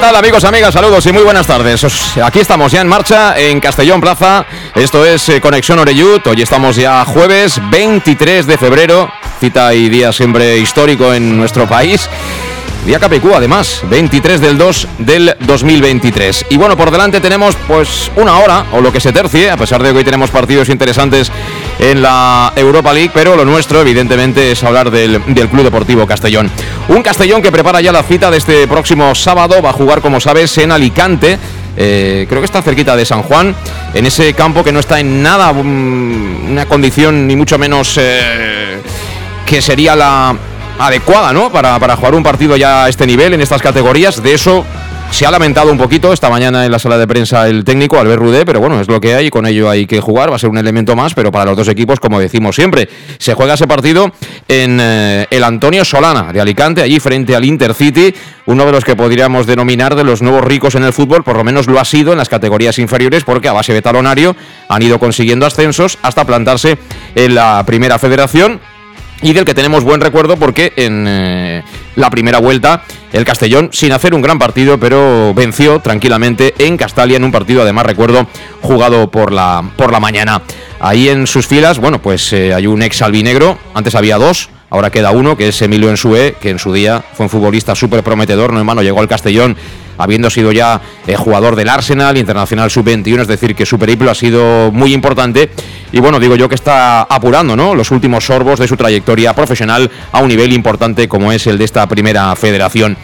tal amigos, amigas? Saludos y muy buenas tardes. Aquí estamos ya en marcha en Castellón Plaza. Esto es eh, Conexión Oreyut. Hoy estamos ya jueves 23 de febrero. Cita y día siempre histórico en nuestro país. Día Capicú, además, 23 del 2 del 2023. Y bueno, por delante tenemos pues una hora, o lo que se tercie, a pesar de que hoy tenemos partidos interesantes en la Europa League, pero lo nuestro, evidentemente, es hablar del, Club Deportivo Castellón. Un Castellón que prepara ya la cita de este próximo sábado, va a jugar, como sabes, en Alicante. Eh, creo que está cerquita de San Juan, en ese campo que no está en nada mm, una condición ni mucho menos eh, que sería la, adecuada, ¿no? Para, para jugar un partido ya a este nivel, en estas categorías. De eso se ha lamentado un poquito esta mañana en la sala de prensa el técnico Albert Rudé, pero bueno, es lo que hay con ello hay que jugar. Va a ser un elemento más, pero para los dos equipos, como decimos siempre, se juega ese partido en eh, el Antonio Solana de Alicante, allí frente al Intercity, uno de los que podríamos denominar de los nuevos ricos en el fútbol, por lo menos lo ha sido en las categorías inferiores, porque a base de talonario han ido consiguiendo ascensos hasta plantarse en la primera federación y del que tenemos buen recuerdo porque en eh, la primera vuelta el Castellón, sin hacer un gran partido, pero venció tranquilamente en Castalia en un partido, además recuerdo, jugado por la, por la mañana. Ahí en sus filas, bueno, pues eh, hay un ex albinegro, antes había dos, ahora queda uno, que es Emilio Ensue, que en su día fue un futbolista súper prometedor, no hermano, llegó al Castellón habiendo sido ya eh, jugador del Arsenal, internacional sub-21, es decir, que su periplo ha sido muy importante. Y bueno, digo yo que está apurando ¿no? los últimos sorbos de su trayectoria profesional a un nivel importante como es el de esta primera federación.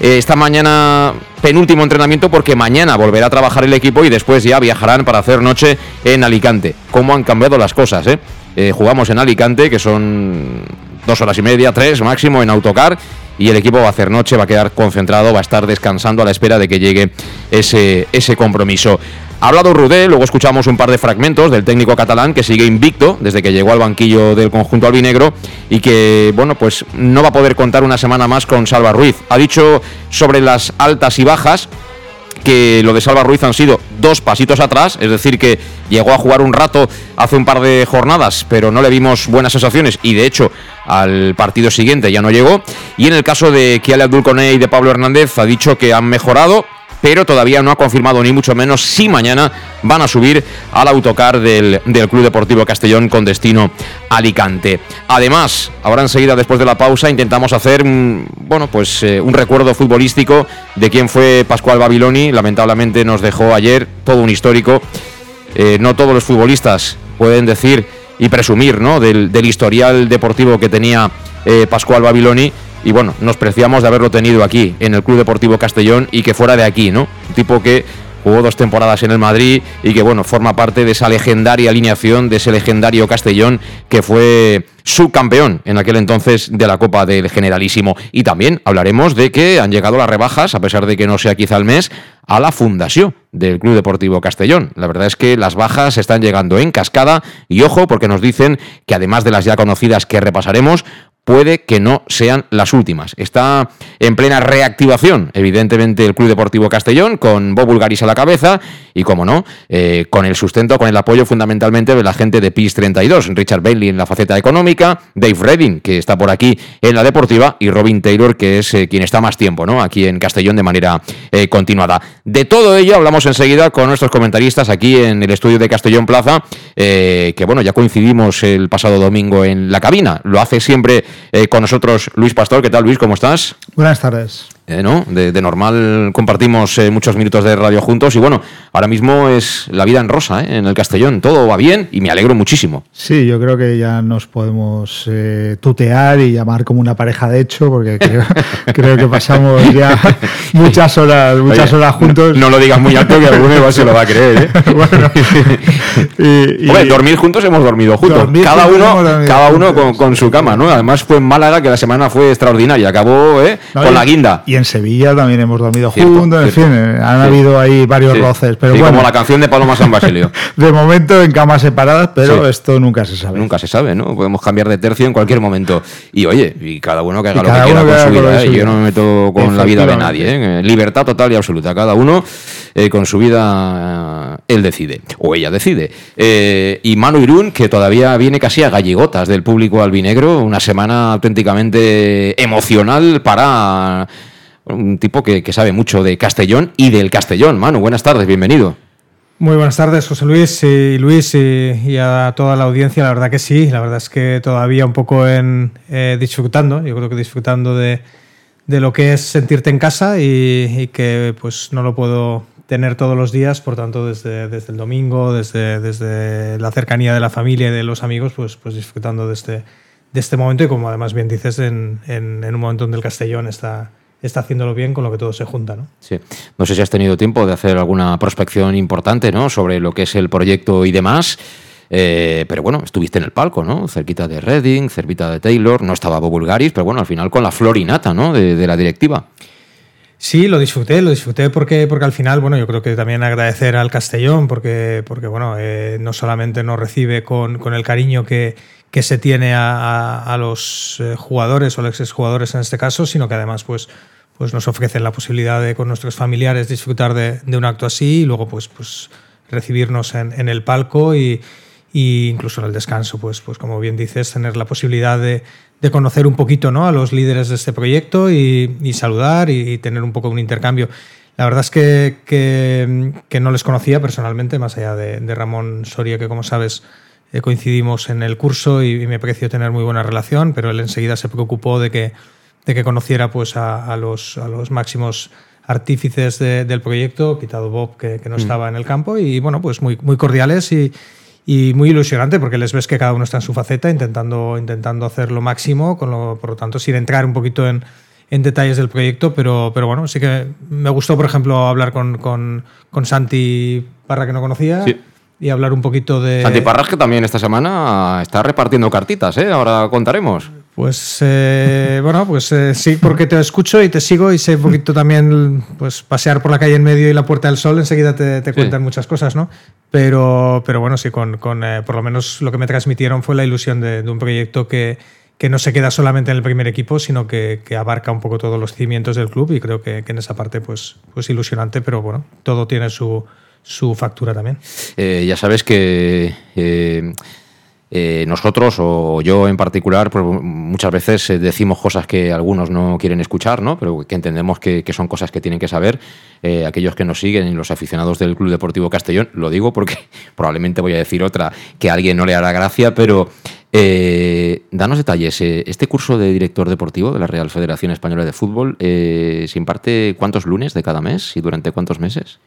Eh, esta mañana penúltimo entrenamiento porque mañana volverá a trabajar el equipo y después ya viajarán para hacer noche en Alicante. ¿Cómo han cambiado las cosas? Eh? eh jugamos en Alicante, que son dos horas y media, tres máximo en autocar y el equipo va a hacer noche, va a quedar concentrado, va a estar descansando a la espera de que llegue ese, ese compromiso. Ha hablado Rudé, luego escuchamos un par de fragmentos del técnico catalán que sigue invicto desde que llegó al banquillo del conjunto albinegro y que, bueno, pues no va a poder contar una semana más con Salva Ruiz. Ha dicho sobre las altas y bajas, que lo de Salva Ruiz han sido dos pasitos atrás, es decir, que llegó a jugar un rato hace un par de jornadas, pero no le vimos buenas sensaciones y de hecho al partido siguiente ya no llegó. Y en el caso de Kiale Abdul y de Pablo Hernández ha dicho que han mejorado, pero todavía no ha confirmado ni mucho menos si mañana van a subir al autocar del, Club Deportivo Castellón con destino Alicante. Además, ahora enseguida, después de la pausa, intentamos hacer mm, bueno, pues, eh, un recuerdo futbolístico de quién fue Pascual Babiloni. Lamentablemente nos dejó ayer todo un histórico. Eh, no todos los futbolistas pueden decir y presumir ¿no? del, historial deportivo que tenía eh, Pascual Babiloni y bueno, nos preciamos de haberlo tenido aquí, en el Club Deportivo Castellón, y que fuera de aquí, ¿no? Un tipo que jugó dos temporadas en el Madrid y que bueno, forma parte de esa legendaria alineación, de ese legendario Castellón que fue subcampeón en aquel entonces de la Copa del Generalísimo. Y también hablaremos de que han llegado las rebajas, a pesar de que no sea quizá el mes, a la fundación del Club Deportivo Castellón. La verdad es que las bajas están llegando en cascada y ojo porque nos dicen que además de las ya conocidas que repasaremos, puede que no sean las últimas. Está en plena reactivación, evidentemente, el Club Deportivo Castellón, con Bob Bulgaris a la cabeza y, como no, eh, con el sustento, con el apoyo fundamentalmente de la gente de PIS 32, Richard Bailey en la faceta económica, Dave Redding, que está por aquí en la deportiva, y Robin Taylor, que es eh, quien está más tiempo ¿no? aquí en Castellón de manera eh, continuada. De todo ello hablamos enseguida con nuestros comentaristas aquí en el estudio de Castellón Plaza, que bueno, ya coincidimos el pasado domingo en la cabina. Lo hace siempre eh, con nosotros Luis Pastor. ¿Qué tal, Luis? ¿Cómo estás? Buenas tardes. Eh, ¿no? de, normal compartimos eh, muchos minutos de radio juntos y bueno, ahora mismo es la vida en rosa en el Castellón, todo va bien y me alegro muchísimo. Sí, yo creo que ya nos podemos tutear y llamar como una pareja de hecho porque creo, que pasamos ya muchas horas muchas horas juntos. No lo digas muy alto que alguno igual se lo va a creer. bueno, y, dormir juntos hemos dormido juntos, cada uno, cada uno con, su cama, ¿no? Además fue en Málaga que la semana fue extraordinaria, acabó con la guinda y en Sevilla también hemos dormido juntos, en fin, eh, han habido ahí varios roces. Pero bueno, como la canción de Paloma San Basilio. de momento en camas separadas, pero esto nunca se sabe. Nunca se sabe, ¿no? Podemos cambiar de tercio en cualquier momento. Y oye, y cada uno que haga lo que quiera con su vida. ¿eh? Yo no me meto con la vida de nadie. ¿eh? Libertad total y absoluta. Cada uno con su vida, él decide. O ella decide. y Manu Irún, que todavía viene casi a galligotas del público albinegro. Una semana auténticamente emocional para un tipo que, sabe mucho de Castellón y del Castellón. Manu, buenas tardes, bienvenido. Muy buenas tardes, José Luis y Luis y, a toda la audiencia. La verdad que sí, la verdad es que todavía un poco en eh, disfrutando, yo creo que disfrutando de, lo que es sentirte en casa y, que pues no lo puedo tener todos los días, por tanto desde, desde el domingo, desde, desde la cercanía de la familia y de los amigos, pues, pues disfrutando de este, de este momento y como además bien dices, en, en, en un momento donde el Castellón está está haciéndolo bien con lo que todo se junta. ¿no? Sí. No sé si has tenido tiempo de hacer alguna prospección importante ¿no? sobre lo que es el proyecto y demás. Eh, pero bueno, estuviste en el palco, ¿no? Cerquita de Reading, cerquita de Taylor, no estaba Bob Bulgaris, pero bueno, al final con la florinata, ¿no? De, la directiva. Sí, lo disfruté, lo disfruté porque, porque al final, bueno, yo creo que también agradecer al Castellón, porque, porque bueno, eh, no solamente nos recibe con, con el cariño que, que se tiene a, a, los eh, jugadores o los exjugadores en este caso, sino que además, pues, pues nos ofrecen la posibilidad de con nuestros familiares disfrutar de, un acto así y luego pues, pues recibirnos en, el palco y, incluso en el descanso, pues, pues como bien dices, tener la posibilidad de, conocer un poquito ¿no? a los líderes de este proyecto y, saludar y, tener un poco un intercambio. La verdad es que, que, no les conocía personalmente, más allá de, Ramón Soria, que como sabes eh, coincidimos en el curso y me pareció tener muy buena relación, pero él enseguida se preocupó de que de que conociera pues, a, los, a los máximos artífices del proyecto, quitado Bob, que, no mm. estaba en el campo, y bueno, pues muy, muy cordiales y, y, muy ilusionante, porque les ves que cada uno está en su faceta, intentando, intentando hacer lo máximo, con lo, por lo tanto, sin entrar un poquito en, en detalles del proyecto, pero, pero bueno, sí que me gustó, por ejemplo, hablar con, con, con Santi Parra, que no conocía. Y hablar un poquito de. Santi Parras, que también esta semana está repartiendo cartitas, ¿eh? Ahora contaremos. Pues eh, bueno, pues eh, sí, porque te escucho y te sigo y sé un poquito también, pues pasear por la calle en medio y la Puerta del Sol, enseguida te, cuentan muchas cosas, ¿no? Pero, pero bueno, sí, con, con eh, por lo menos lo que me transmitieron fue la ilusión de, un proyecto que, que, no se queda solamente en el primer equipo, sino que, que, abarca un poco todos los cimientos del club y creo que, en esa parte pues, pues ilusionante, pero bueno, todo tiene su, su factura también. ya sabes que eh, nosotros o yo en particular, pues muchas veces eh, decimos cosas que algunos no quieren escuchar, ¿no? pero que entendemos que, son cosas que tienen que saber eh, aquellos que nos siguen y los aficionados del Club Deportivo Castellón. Lo digo porque probablemente voy a decir otra que a alguien no le hará gracia, pero danos detalles. este curso de director deportivo de la Real Federación Española de Fútbol se imparte cuántos lunes de cada mes y durante cuántos meses?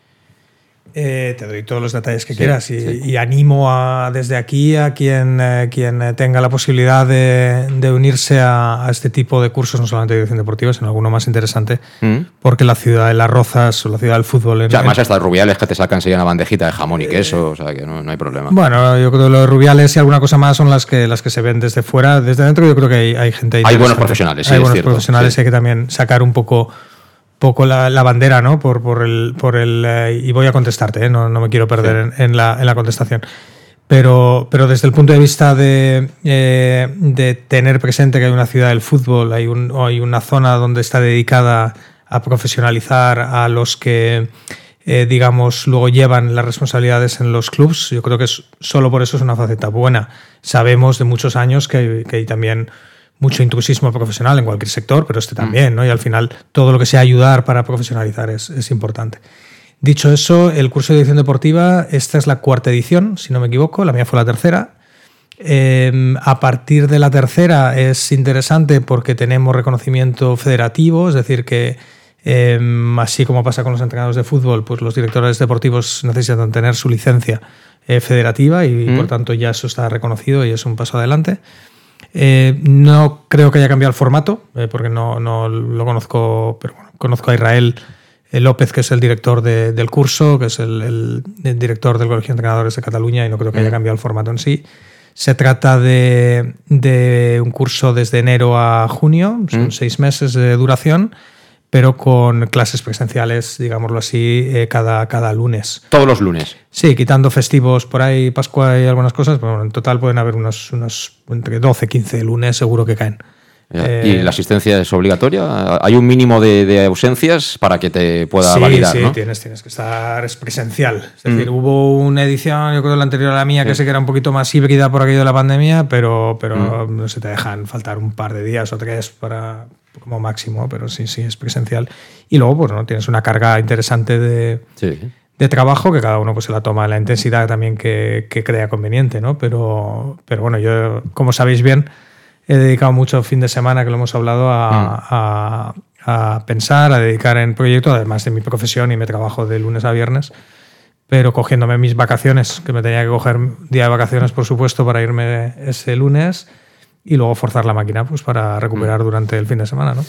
Eh, te doy todos los detalles que quieras y, animo a, desde aquí a quien, eh, quien tenga la posibilidad de, unirse a, este tipo de cursos, no solamente de dirección deportiva, sino alguno más interesante, mm. porque la ciudad de las Rozas o la ciudad del fútbol... En, además hasta Rubiales que te sacan una bandejita de jamón y queso, o sea que no, hay problema. Bueno, yo creo que los Rubiales y alguna cosa más son las que, las que se ven desde fuera. Desde dentro yo creo que hay, gente... Hay buenos profesionales, Hay buenos profesionales, hay que también sacar un poco poco la, bandera, ¿no? Por, por el, por el eh, y voy a contestarte, ¿eh? no, no, me quiero perder en, la, en, la, contestación. Pero, pero desde el punto de vista de, eh, de, tener presente que hay una ciudad del fútbol, hay, un, hay una zona donde está dedicada a profesionalizar a los que, digamos, luego llevan las responsabilidades en los clubs, yo creo que es, solo por eso es una faceta buena. Sabemos de muchos años que, que hay también mucho intrusismo profesional en cualquier sector, pero este también, ¿no? Y al final todo lo que sea ayudar para profesionalizar es, es importante. Dicho eso, el curso de edición deportiva, esta es la cuarta edición, si no me equivoco, la mía fue la tercera. Em, a partir de la tercera es interesante porque tenemos reconocimiento federativo, es decir, que em, así como pasa con los entrenadores de fútbol, pues los directores deportivos necesitan tener su licencia eh, federativa y, por mm. tanto ya eso está reconocido y es un paso adelante. Eh, no creo que haya cambiado el formato, eh, porque no, no, lo conozco, pero bueno, conozco a Israel eh, López, que es el director del curso, que es el, director del Colegio de Entrenadores de Cataluña, y no creo que haya mm. cambiado el formato en sí. Se trata de, de un curso desde enero a junio, son mm. seis meses de duración pero con clases presenciales, digámoslo así, eh, cada, cada lunes. Todos los lunes. Sí, quitando festivos por ahí, Pascua y algunas cosas, pero en total pueden haber unos, unos entre 12, 15 lunes seguro que caen. ¿Y eh, la asistencia es obligatoria? ¿Hay un mínimo de, ausencias para que te pueda validar? Sí, tienes, tienes que estar, es presencial. Es decir, mm. hubo una edición, yo creo la anterior a la mía, que sé que era un poquito más híbrida por aquello de la pandemia, pero, pero mm. no se te dejan faltar un par de días o tres para, como máximo, pero sí, sí, es presencial. Y luego, pues, ¿no? tienes una carga interesante de, de trabajo que cada uno pues, se la toma la intensidad también que, que, crea conveniente, ¿no? Pero, pero bueno, yo, como sabéis bien, he dedicado mucho fin de semana, que lo hemos hablado, a, mm. a, a pensar, a dedicar en proyectos, además de mi profesión y mi trabajo de lunes a viernes pero cogiéndome mis vacaciones, que me tenía que coger día de vacaciones, por supuesto, para irme ese lunes y luego forzar la máquina pues, para recuperar mm. durante el fin de semana. ¿no?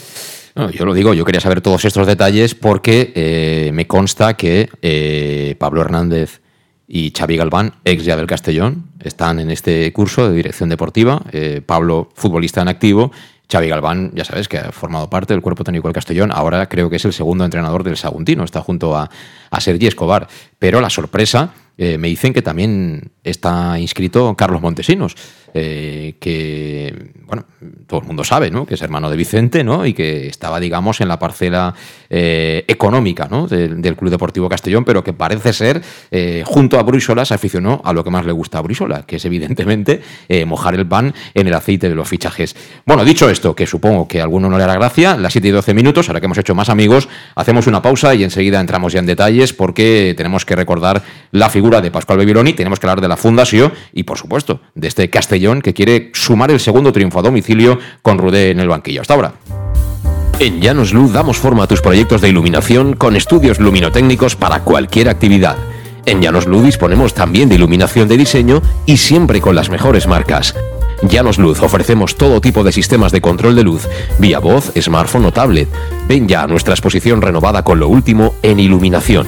yo lo digo, yo quería saber todos estos detalles porque eh, me consta que eh, Pablo Hernández y Xavi Galván, ex ya del Castellón, están en este curso de dirección deportiva. Eh, Pablo, futbolista en activo, Xavi Galván, ya sabes, que ha formado parte del cuerpo técnico del Castellón, ahora creo que es el segundo entrenador del Saguntino, está junto a, a Sergi Escobar. Pero la sorpresa, eh, me dicen que también está inscrito Carlos Montesinos. Eh, que, bueno, todo el mundo sabe, ¿no? Que es hermano de Vicente, ¿no? Y que estaba, digamos, en la parcela eh, económica, ¿no? del Club Deportivo Castellón, pero que parece ser, junto a Bruisola, se aficionó a lo que más le gusta a Bruisola, que es evidentemente mojar el pan en el aceite de los fichajes. Bueno, dicho esto, que supongo que a alguno no le hará gracia, las 7 y 12 minutos, ahora que hemos hecho más amigos, hacemos una pausa y enseguida entramos ya en detalles porque tenemos que recordar la figura de Pascual Bebiloni, tenemos que hablar de la fundación y, por supuesto, de este Castellón que quiere sumar el segundo triunfo a domicilio con Rudé en el banquillo. Hasta ahora. En Llanos Luz damos forma a tus proyectos de iluminación con estudios luminotécnicos para cualquier actividad. En Llanos Luz disponemos también de iluminación de diseño y siempre con las mejores marcas. Llanos Luz ofrecemos todo tipo de sistemas de control de luz, vía voz, smartphone o tablet. Ven ya a nuestra exposición renovada con lo último en iluminación.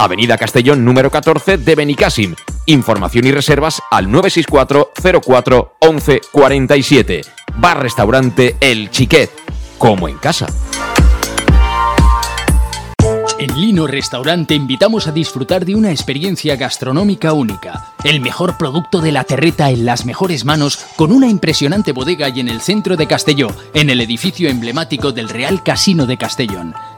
Avenida Castellón número 14 de Benicàssim. Información y reservas al 964 04 11 47. Bar-restaurante El Chiquet, como en casa. En Lino Restaurant te invitamos a disfrutar de una experiencia gastronómica única. El mejor producto de la terreta en las mejores manos, con una impresionante bodega y en el centro de Castelló, en el edificio emblemático del Real Casino de Castellón.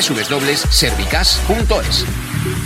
www.servicas.es.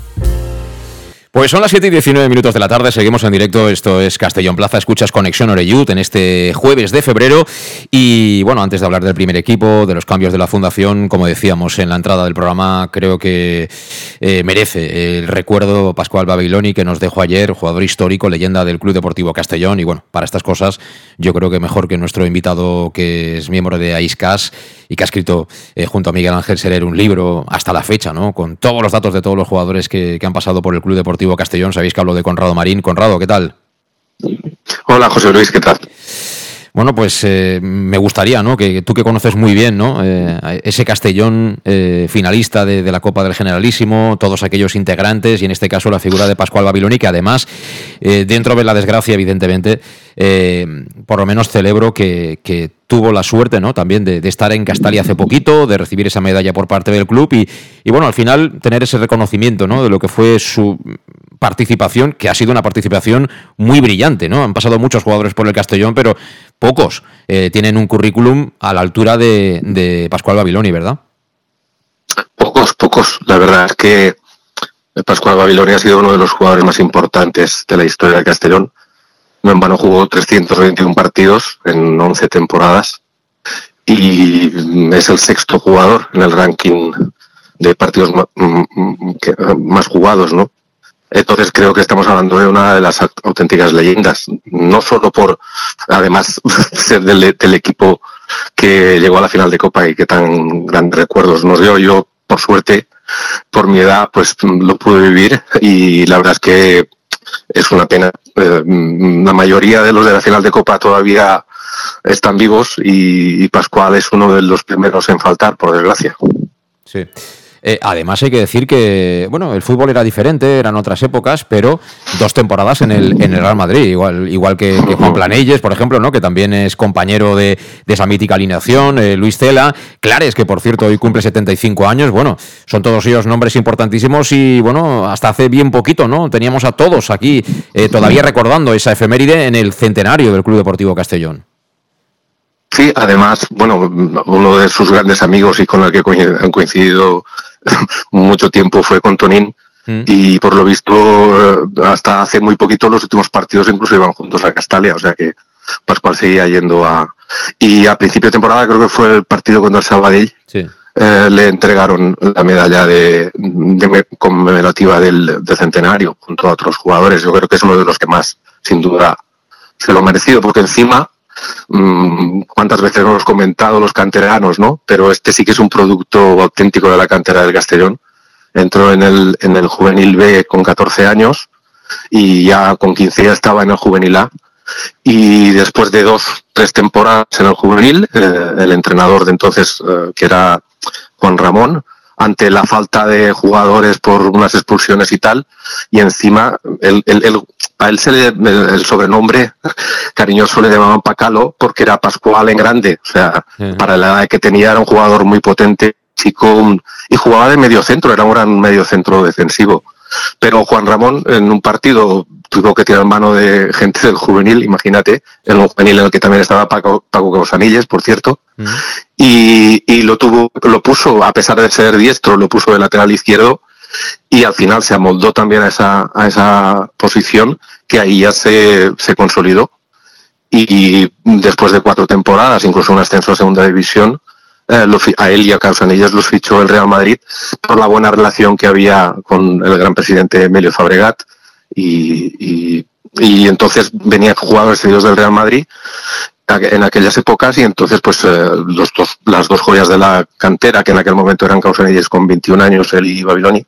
Pues son las 7 y 19 minutos de la tarde, seguimos en directo, esto es Castellón Plaza, escuchas Conexión Oreyud en este jueves de febrero y bueno, antes de hablar del primer equipo, de los cambios de la fundación, como decíamos en la entrada del programa, creo que eh, merece el recuerdo Pascual Babiloni que nos dejó ayer, jugador histórico, leyenda del Club Deportivo Castellón y bueno, para estas cosas yo creo que mejor que nuestro invitado que es miembro de AISCAS y que ha escrito eh, junto a Miguel Ángel Serer un libro hasta la fecha, ¿no? Con todos los datos de todos los jugadores que, que han pasado por el Club Deportivo Castellón. Sabéis que hablo de Conrado Marín. Conrado, ¿qué tal? Hola, José Luis, ¿qué tal? Bueno, pues eh, me gustaría, ¿no? Que tú que conoces muy bien, ¿no? Eh, ese Castellón eh, finalista de, de, la Copa del Generalísimo, todos aquellos integrantes y en este caso la figura de Pascual Babiloni, que además, eh, dentro de la desgracia, evidentemente, por lo menos celebro que, que tuvo la suerte, ¿no? También de, estar en Castalia hace poquito, de recibir esa medalla por parte del club y, y bueno, al final tener ese reconocimiento, ¿no? De lo que fue su participación, que ha sido una participación muy brillante, ¿no? Han pasado muchos jugadores por el Castellón, pero pocos eh, tienen un currículum a la altura de, de, Pascual Babiloni, ¿verdad? Pocos, pocos. La verdad es que Pascual Babiloni ha sido uno de los jugadores más importantes de la historia del Castellón. No en vano jugó 321 partidos en 11 temporadas y es el sexto jugador en el ranking de partidos más jugados, ¿no? Entonces creo que estamos hablando de una de las auténticas leyendas, no solo por, además, ser del, equipo que llegó a la final de Copa y que tan grandes recuerdos nos dio. Yo, por suerte, por mi edad, pues lo pude vivir y la verdad es que es una pena. Eh, la mayoría de los de la final de Copa todavía están vivos y, y Pascual es uno de los primeros en faltar, por desgracia. Sí. Eh, además hay que decir que, bueno, el fútbol era diferente, eran otras épocas, pero dos temporadas en el, en el Real Madrid, igual, igual que, Juan Planelles, por ejemplo, ¿no? que también es compañero de, esa mítica alineación, eh, Luis Cela, Clares, que por cierto hoy cumple 75 años, bueno, son todos ellos nombres importantísimos y bueno, hasta hace bien poquito, ¿no? Teníamos a todos aquí eh, todavía recordando esa efeméride en el centenario del Club Deportivo Castellón. Sí, además, bueno, uno de sus grandes amigos y con el que han coincidido mucho tiempo fue con Tonín mm. y por lo visto eh, hasta hace muy poquito los últimos partidos incluso iban juntos a Castalia, o sea que Pascual seguía yendo a... Y a principio de temporada creo que fue el partido contra el Sabadell, eh, le entregaron la medalla de, conmemorativa del, centenario junto a otros jugadores. Yo creo que es uno de los que más, sin duda, se lo ha merecido, porque encima cuántas veces hemos comentado los canteranos, ¿no? Pero este sí que es un producto auténtico de la cantera del Castellón. Entró en el, en el juvenil B con 14 años y ya con 15 ya estaba en el juvenil A. Y después de dos, tres temporadas en el juvenil, eh, el entrenador de entonces, eh, que era Juan Ramón, ante la falta de jugadores por unas expulsiones y tal, y encima el, el, a él se le el sobrenombre cariñoso le llamaban Pacalo porque era Pascual en grande, o sea, para la edad que tenía era un jugador muy potente, chico, y jugaba de medio centro, era un gran medio centro defensivo. Pero Juan Ramón en un partido tuvo que tirar mano de gente del juvenil, imagínate, en un juvenil en el que también estaba Paco, Paco Causanilles, por cierto, y, y, lo tuvo, lo puso, a pesar de ser diestro, lo puso de lateral izquierdo y al final se amoldó también a esa, a esa posición que ahí ya se, se consolidó. Y después de cuatro temporadas, incluso un ascenso a segunda división, eh, a él y a Causanillas los fichó el Real Madrid por la buena relación que había con el gran presidente Emilio Fabregat y, y, entonces venían jugadores seguidos del Real Madrid en aquellas épocas y entonces pues eh, los dos, las dos joyas de la cantera que en aquel momento eran Causanillas con 21 años, él y Babiloni,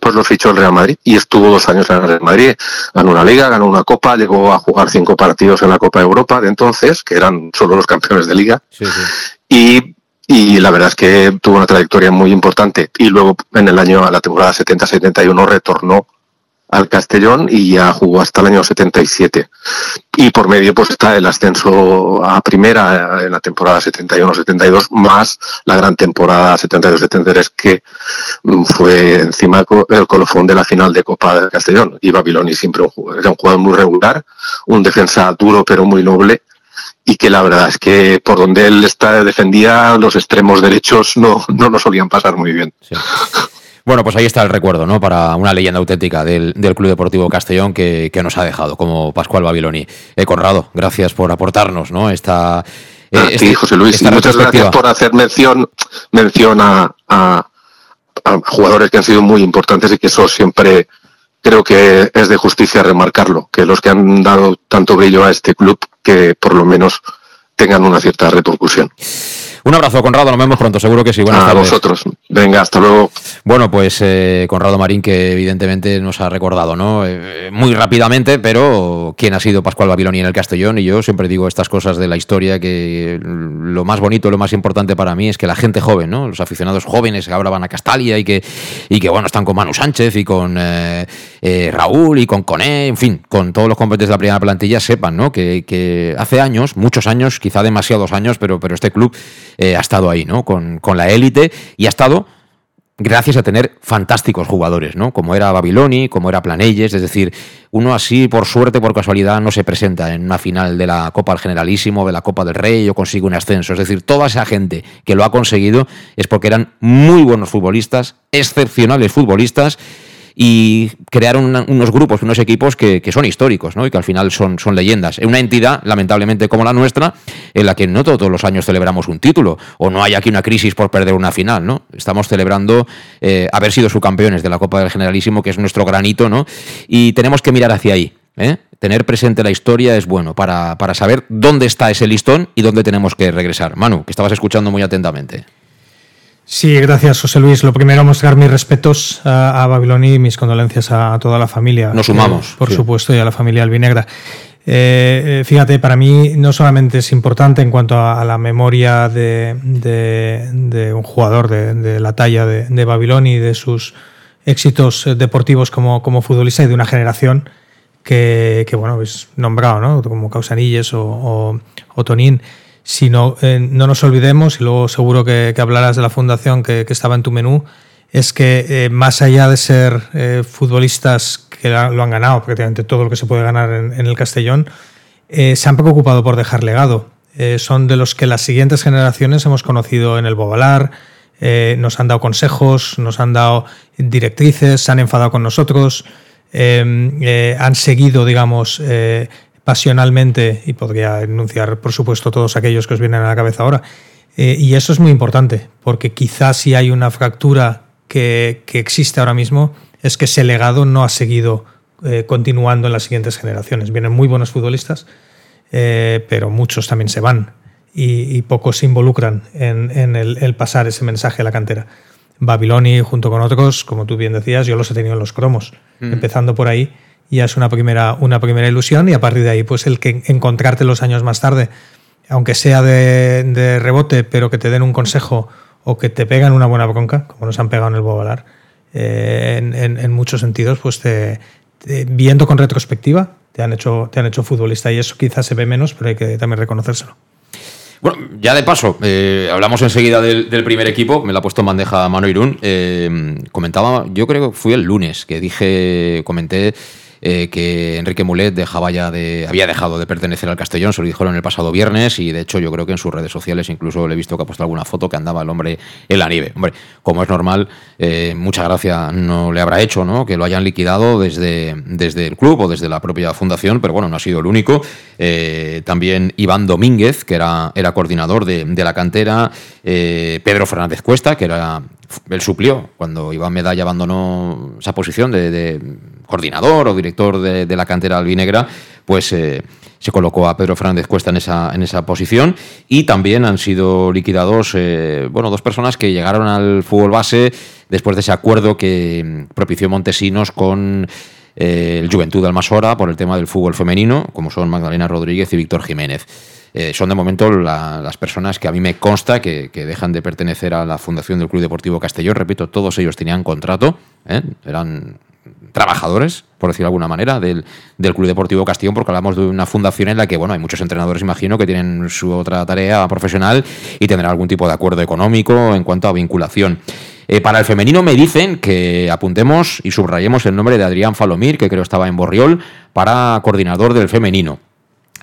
pues los fichó el Real Madrid y estuvo dos años en el Real Madrid. Ganó una liga, ganó una copa, llegó a jugar cinco partidos en la Copa de Europa de entonces, que eran solo los campeones de liga. Y y la verdad es que tuvo una trayectoria muy importante y luego en el año, a la temporada 70-71 retornó al Castellón y ya jugó hasta el año 77. Y por medio pues está el ascenso a primera en la temporada 71-72 más la gran temporada 72-73 que mm, fue encima el colofón de la final de Copa del Castellón. Y Babiloni siempre era un jugador muy regular, un defensa duro pero muy noble y que la verdad es que por donde él está defendía los extremos derechos no, no nos solían pasar muy bien. Bueno, pues ahí está el recuerdo, ¿no? Para una leyenda auténtica del, Club Deportivo Castellón que, nos ha dejado, como Pascual Babiloni. Eh, Conrado, gracias por aportarnos, ¿no? Esta. Eh, sí, este, José Luis, y muchas gracias por hacer mención, mención a, a, jugadores que han sido muy importantes y que eso siempre creo que es de justicia remarcarlo, que los que han dado tanto brillo a este club, que por lo menos tengan una cierta repercusión. Un abrazo, Conrado, nos vemos pronto, seguro que sí. Buenas a vosotros. Venga, hasta luego. Bueno, pues eh, Conrado Marín, que evidentemente nos ha recordado, ¿no? Eh, muy rápidamente, pero quién ha sido Pascual Babiloni en el Castellón. Y yo siempre digo estas cosas de la historia, que lo más bonito, lo más importante para mí es que la gente joven, ¿no? Los aficionados jóvenes que ahora van a Castalia y que, y que bueno, están con Manu Sánchez y con eh, Raúl y con Coné, en fin, con todos los competentes de la primera plantilla, sepan, ¿no? Que, que hace años, muchos años, quizá demasiados años, pero, pero este club eh, ha estado ahí, ¿no? Con, la élite y ha estado gracias a tener fantásticos jugadores, ¿no? Como era Babiloni, como era Planelles, es decir, uno así, por suerte, por casualidad, no se presenta en una final de la Copa del Generalísimo, de la Copa del Rey, o consigue un ascenso. Es decir, toda esa gente que lo ha conseguido es porque eran muy buenos futbolistas, excepcionales futbolistas, y crearon unos grupos, unos equipos que, son históricos ¿no? y que al final son, son leyendas. En una entidad, lamentablemente como la nuestra, en la que no todos los años celebramos un título o no hay aquí una crisis por perder una final. ¿no? Estamos celebrando eh, haber sido subcampeones de la Copa del Generalísimo, que es nuestro granito, ¿no? y tenemos que mirar hacia ahí. ¿eh? Tener presente la historia es bueno para, para saber dónde está ese listón y dónde tenemos que regresar. Manu, que estabas escuchando muy atentamente. Sí, gracias, José Luis. Lo primero, mostrar mis respetos a, a Babiloni y mis condolencias a, toda la familia. Nos sumamos. por supuesto, y a la familia albinegra. Eh, eh, fíjate, para mí no solamente es importante en cuanto a, la memoria de, un jugador de, la talla de, Babiloni y de sus éxitos deportivos como, como futbolista y de una generación que, bueno, es nombrado, ¿no? Como Causanilles o, o Tonín sino eh, no nos olvidemos, y luego seguro que, hablarás de la fundación que, estaba en tu menú, es que eh, más allá de ser eh, futbolistas que lo han ganado prácticamente todo lo que se puede ganar en, el Castellón, se han preocupado por dejar legado. son de los que las siguientes generaciones hemos conocido en el Bobalar, nos han dado consejos, nos han dado directrices, se han enfadado con nosotros, han seguido, digamos, pasionalmente, y podría enunciar, por supuesto, todos aquellos que os vienen a la cabeza ahora. Eh, y eso es muy importante, porque quizás si hay una fractura que, existe ahora mismo, es que ese legado no ha seguido eh, continuando en las siguientes generaciones. Vienen muy buenos futbolistas, eh, pero muchos también se van y, pocos se involucran en, el, pasar ese mensaje a la cantera. Babiloni, junto con otros, como tú bien decías, yo los he tenido en los cromos, mm. empezando por ahí ya es una primera, una primera ilusión y a partir de ahí, pues el que encontrarte los años más tarde, aunque sea de, rebote, pero que te den un consejo o que te pegan una buena bronca, como nos han pegado en el Bobalar, eh, en, muchos sentidos, pues te, viendo con retrospectiva, te han, hecho, te han hecho futbolista y eso quizás se ve menos, pero hay que también reconocérselo. Bueno, ya de paso, eh, hablamos enseguida del, primer equipo, me la ha puesto en bandeja Mano Irún. Eh, comentaba, yo creo que fue el lunes que dije, comenté eh, que Enrique Mulet dejaba ya de, había dejado de pertenecer al Castellón, se lo dijeron el pasado viernes y de hecho yo creo que en sus redes sociales incluso le he visto que ha puesto alguna foto que andaba el hombre en la nieve. Hombre, como es normal, eh, mucha gracia no le habrá hecho, ¿no? Que lo hayan liquidado desde, desde el club o desde la propia fundación, pero bueno, no ha sido el único. Eh, también Iván Domínguez, que era, era coordinador de, la cantera, Pedro Fernández Cuesta, que era él suplió cuando Iván Medalla abandonó esa posición de, coordinador o director de, la cantera albinegra, pues eh, se colocó a Pedro Fernández Cuesta en esa, en esa posición y también han sido liquidados eh, bueno, dos personas que llegaron al fútbol base después de ese acuerdo que propició Montesinos con eh, el Juventud Almasora por el tema del fútbol femenino, como son Magdalena Rodríguez y Víctor Jiménez. Eh, son de momento las personas que a mí me consta que, dejan de pertenecer a la fundación del Club Deportivo Castellón. Repito, todos ellos tenían contrato, ¿eh? eran trabajadores, por decirlo de alguna manera, del, Club Deportivo Castellón, porque hablamos de una fundación en la que, bueno, hay muchos entrenadores, imagino, que tienen su otra tarea profesional y tendrán algún tipo de acuerdo económico en cuanto a vinculación. Eh, para el femenino me dicen que apuntemos y subrayemos el nombre de Adrián Falomir, que creo estaba en Borriol, para coordinador del femenino.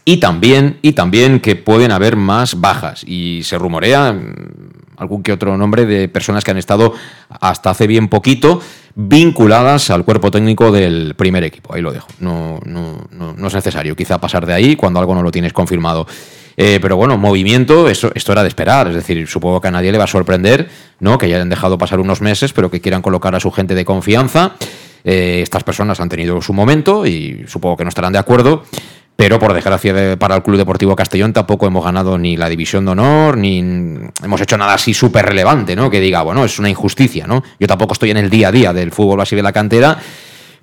Y también, y también que pueden haber más bajas. Y se rumorea mm, algún que otro nombre de personas que han estado hasta hace bien poquito vinculadas al cuerpo técnico del primer equipo. Ahí lo dejo. No, no, no, es necesario quizá pasar de ahí cuando algo no lo tienes confirmado. Eh, pero bueno, movimiento, esto, esto era de esperar. Es decir, supongo que a nadie le va a sorprender ¿no? que ya hayan dejado pasar unos meses, pero que quieran colocar a su gente de confianza. Eh, estas personas han tenido su momento y supongo que no estarán de acuerdo pero por desgracia para el Club Deportivo Castellón tampoco hemos ganado ni la división de honor, ni hemos hecho nada así súper relevante, ¿no? Que diga, bueno, es una injusticia, ¿no? Yo tampoco estoy en el día a día del fútbol así de la cantera,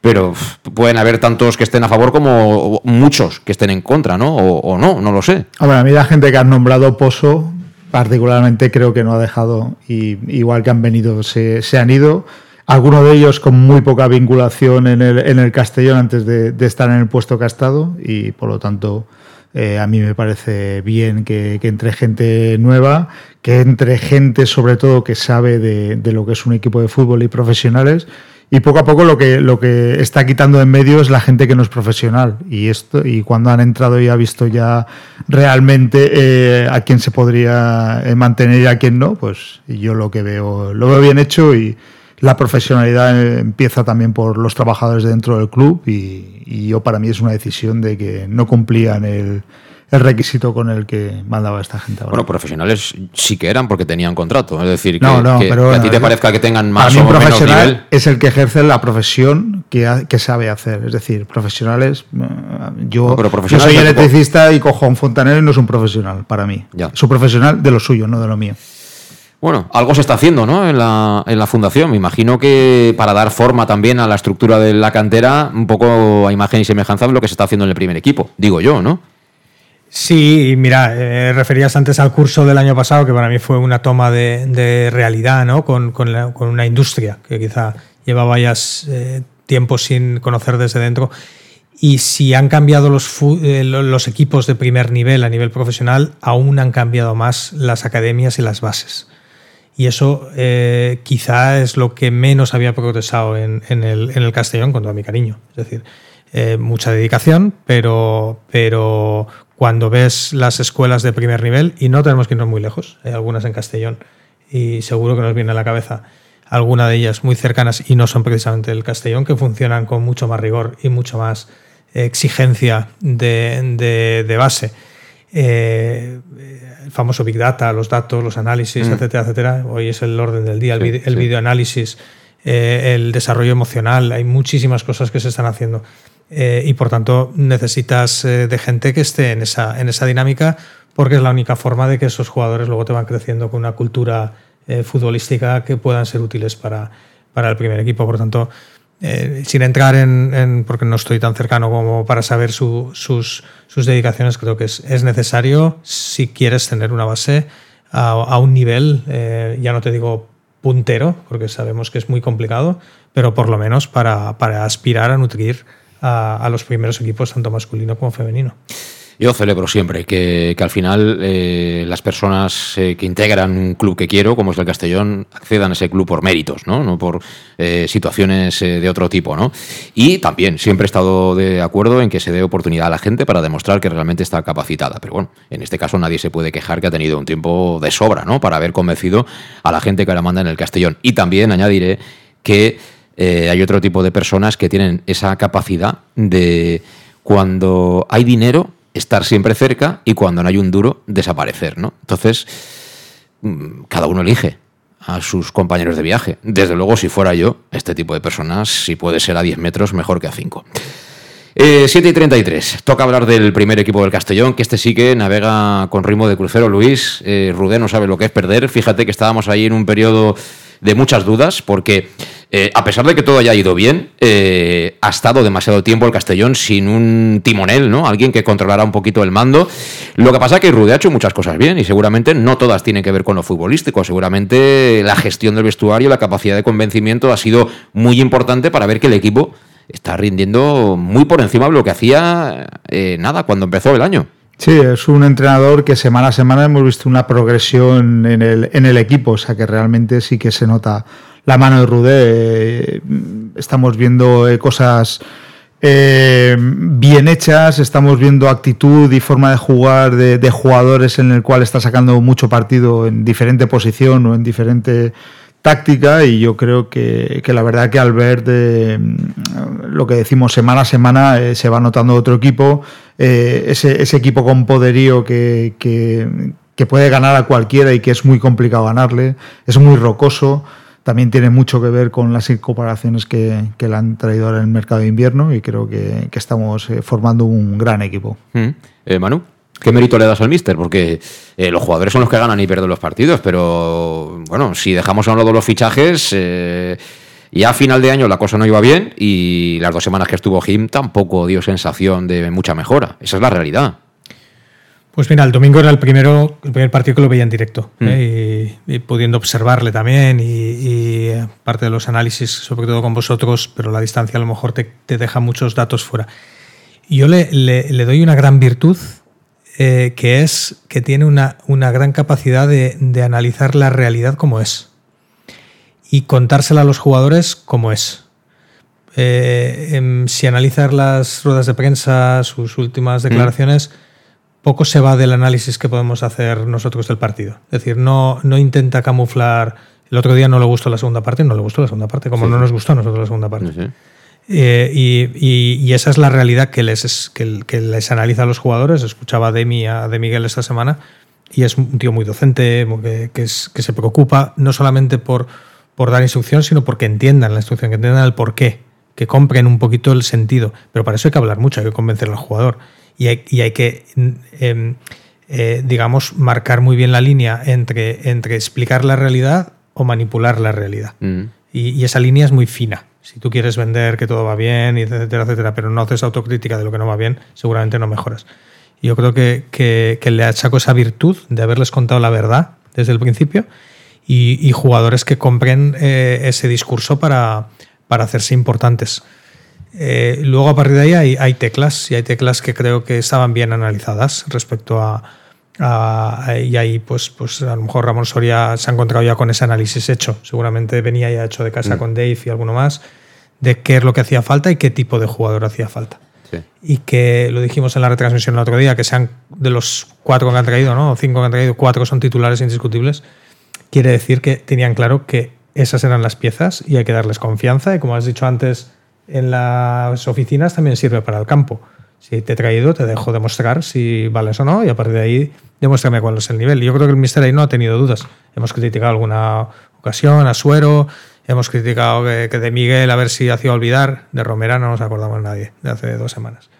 pero pueden haber tantos que estén a favor como muchos que estén en contra, ¿no? O, no, no lo sé. Hombre, a mí la gente que han nombrado Pozo, particularmente creo que no ha dejado, y igual que han venido, se, se han ido algunos de ellos con muy poca vinculación en el, en el Castellón antes de, estar en el puesto que ha estado y por lo tanto eh, a mí me parece bien que, entre gente nueva, que entre gente sobre todo que sabe de, lo que es un equipo de fútbol y profesionales y poco a poco lo que, lo que está quitando en medio es la gente que no es profesional. Y esto, y cuando han entrado y ha visto ya realmente eh, a quién se podría eh, mantener y a quién no, pues yo lo que veo, lo veo bien hecho y, la profesionalidad empieza también por los trabajadores dentro del club y, y yo para mí es una decisión de que no cumplían el, el requisito con el que mandaba esta gente ahora. Bueno, profesionales sí que eran porque tenían contrato. Es decir, que, No, no, que- pero que a ti te parezca que tengan Para más mí o un menos profesional nivel. es el que ejerce la profesión que, ha- que sabe hacer. Es decir, profesionales, eh, yo, No, pero yo profesionales soy de tipo- electricista y cojo a un fontanero y no es un profesional para mí. Ya. Es un profesional de lo suyo, no de lo mío. Bueno, algo se está haciendo, ¿no? En la, en la fundación. Me imagino que para dar forma también a la estructura de la cantera, un poco a imagen y semejanza de lo que se está haciendo en el primer equipo, digo yo, ¿no? Sí, mira, eh, referías antes al curso del año pasado, que para mí fue una toma de, realidad, ¿no? Con, una industria que quizá llevaba ya eh, tiempo sin conocer desde dentro. Y si han cambiado los, eh, lo- los equipos de primer nivel a nivel profesional, aún han cambiado más las academias y las bases. Y eso eh, quizá es lo que menos había progresado en, el, en el Castellón, con todo mi cariño. Es decir, eh, mucha dedicación, pero, pero cuando ves las escuelas de primer nivel, y no tenemos que irnos muy lejos, hay algunas en Castellón, y seguro que nos viene a la cabeza alguna de ellas muy cercanas y no son precisamente el Castellón, que funcionan con mucho más rigor y mucho más exigencia de, de- base. Eh, el famoso Big Data, los datos, los análisis, Mm. etcétera, etcétera. Hoy es el orden del día, el, Sí, vide- el sí. videoanálisis, eh, el desarrollo emocional. Hay muchísimas cosas que se están haciendo. Eh, y por tanto, necesitas eh, de gente que esté en esa, en esa dinámica, porque es la única forma de que esos jugadores luego te van creciendo con una cultura futbolística que puedan ser útiles para, para el primer equipo. Por tanto, eh, sin entrar en, porque no estoy tan cercano como para saber su- sus, sus dedicaciones, creo que es, es necesario si quieres tener una base a, a un nivel, eh, ya no te digo puntero, porque sabemos que es muy complicado, pero por lo menos para, para aspirar a nutrir a los primeros equipos, tanto masculino como femenino. Yo celebro siempre que, que al final eh, las personas eh, que integran un club que quiero, como es el Castellón, accedan a ese club por méritos, no, no por eh, situaciones eh, de otro tipo. ¿no? Y también siempre he estado de acuerdo en que se dé oportunidad a la gente para demostrar que realmente está capacitada. Pero bueno, en este caso nadie se puede quejar que ha tenido un tiempo de sobra ¿no? para haber convencido a la gente que ahora manda en el Castellón. Y también añadiré que hay otro tipo de personas que tienen esa capacidad de cuando hay dinero estar siempre cerca y cuando no hay un duro desaparecer, ¿no? Entonces, mm, cada uno elige a sus compañeros de viaje. Desde luego, si fuera yo, este tipo de personas, si puede ser a 10 metros, mejor que a 5. Eh, 7 y 33. Toca hablar del primer equipo del Castellón, que este sí que navega con ritmo de crucero. Luis, eh, Rudé no sabe lo que es perder. Fíjate que estábamos ahí en un periodo de muchas dudas, porque eh, a pesar de que todo haya ido bien, eh, ha estado demasiado tiempo el Castellón sin un timonel, ¿no? Alguien que controlara un poquito el mando. Lo que pasa es que Rudé ha hecho muchas cosas bien y seguramente no todas tienen que ver con lo futbolístico. Seguramente la gestión del vestuario, la capacidad de convencimiento ha sido muy importante para ver que el equipo está rindiendo muy por encima de lo que hacía eh, nada cuando empezó el año. Sí, es un entrenador que semana a semana hemos visto una progresión en el, en el equipo, o sea que realmente sí que se nota la mano de Rudé. Eh, Estamos viendo eh, cosas eh, bien hechas, estamos viendo actitud y forma de jugar de, de jugadores en el cual está sacando mucho partido en diferente posición o en diferente táctica y yo creo que, que la verdad que al ver de, mm, lo que decimos semana a semana se va notando otro equipo, ese, ese equipo con poderío que, que puede ganar a cualquiera y que es muy complicado ganarle, es muy rocoso, también tiene mucho que ver con las incorporaciones que, que le han traído ahora en el mercado de invierno y creo que, estamos eh, formando un gran equipo. Mm. Eh, Manu, ¿qué mérito le das al míster? Porque eh, los jugadores son los que ganan y pierden los partidos, pero bueno, si dejamos a un lado los fichajes, eh, ya a final de año la cosa no iba bien y las dos semanas que estuvo Jim tampoco dio sensación de mucha mejora. Esa es la realidad. Pues mira, el domingo era el primero, el primer partido que lo veía en directo Mm. ¿eh? y, y pudiendo observarle también y, y, eh, parte de los análisis, sobre todo con vosotros, pero la distancia a lo mejor te, te deja muchos datos fuera. Yo le, le- le doy una gran virtud eh, que es que tiene una, una gran capacidad de, de analizar la realidad como es y contársela a los jugadores como es. Eh, em, si analizas las ruedas de prensa, sus últimas declaraciones, poco se va del análisis que podemos hacer nosotros del partido. Es decir, no, no intenta camuflar El otro día no le gustó la segunda parte no le gustó la segunda parte, como no nos gustó a nosotros la segunda parte. Eh, y, esa es la realidad que les, que, les analiza a los jugadores. Escuchaba de, mí, a de Miguel esta semana y es un tío muy docente, que, que, se preocupa no solamente por, por dar instrucción, sino porque entiendan la instrucción, que entiendan el porqué, que compren un poquito el sentido. Pero para eso hay que hablar mucho, hay que convencer al jugador. Y hay, y hay que, em, eh, digamos, marcar muy bien la línea entre, entre explicar la realidad o manipular la realidad. Mm. y esa línea es muy fina si tú quieres vender que todo va bien, etcétera, etcétera, pero no haces autocrítica de lo que no va bien, seguramente no mejoras. Y yo creo que, que, le achaco esa virtud de haberles contado la verdad desde el principio y, jugadores que compren eh, ese discurso para, para hacerse importantes. Eh, luego a partir de ahí hay, hay, teclas y hay teclas que creo que estaban bien analizadas respecto a, y ahí, pues, pues a lo mejor Ramón Soria se ha encontrado ya con ese análisis hecho. Seguramente venía ya hecho de casa mm. con Dave y alguno más, de qué es lo que hacía falta y qué tipo de jugador hacía falta. Y que lo dijimos en la retransmisión el otro día, que sean de los cuatro que han traído, ¿no? O cinco que han traído, cuatro son titulares indiscutibles. Quiere decir que tenían claro que esas eran las piezas y hay que darles confianza. Y como has dicho antes, en las oficinas también sirve para el campo. Si te he traído, te dejo demostrar si vales o no y a partir de ahí demuéstrame cuál es el nivel. Yo creo que el Mister ahí no ha tenido dudas. Hemos criticado alguna ocasión a Suero, hemos criticado que, de Miguel a ver si hacía olvidar, de Romera no nos acordamos nadie, de hace dos semanas.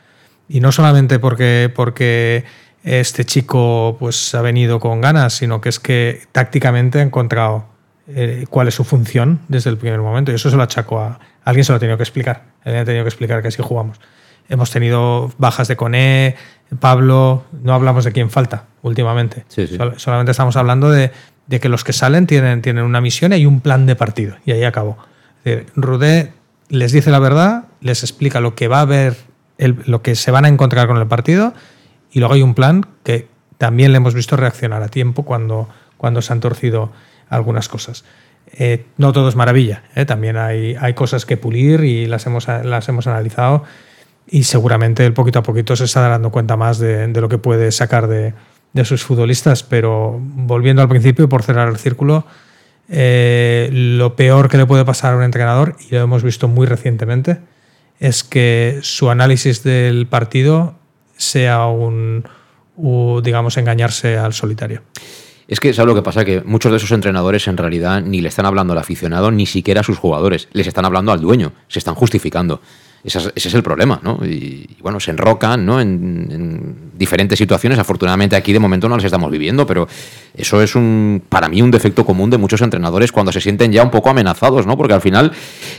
Y no solamente porque, porque este chico pues, ha venido con ganas, sino que es que tácticamente ha encontrado eh, cuál es su función desde el primer momento. Y eso se lo achaco a... Alguien se lo ha tenido que explicar. Alguien ha tenido que explicar que así jugamos. Hemos tenido bajas de Coné, Pablo, no hablamos de quién falta últimamente. solamente estamos hablando de, que los que salen tienen, tienen una misión y hay un plan de partido. Y ahí acabó. Rudé les dice la verdad, les explica lo que va a haber, lo que se van a encontrar con el partido y luego hay un plan que también le hemos visto reaccionar a tiempo cuando, cuando se han torcido algunas cosas. Eh, no todo es maravilla, ¿eh? también hay, hay cosas que pulir y las hemos, las hemos analizado y seguramente el poquito a poquito se está dando cuenta más de, lo que puede sacar de, sus futbolistas. Pero volviendo al principio, por cerrar el círculo, eh, lo peor que le puede pasar a un entrenador, y lo hemos visto muy recientemente, es que su análisis del partido sea un, digamos, engañarse al solitario. Es que, ¿sabes lo que pasa? Que muchos de esos entrenadores en realidad ni le están hablando al aficionado, ni siquiera a sus jugadores. Les están hablando al dueño, se están justificando. Ese es, el problema, ¿no? Y, bueno, se enrocan ¿no? En, diferentes situaciones. Afortunadamente aquí de momento no las estamos viviendo, pero eso es un, para mí un defecto común de muchos entrenadores cuando se sienten ya un poco amenazados, ¿no? Porque al final,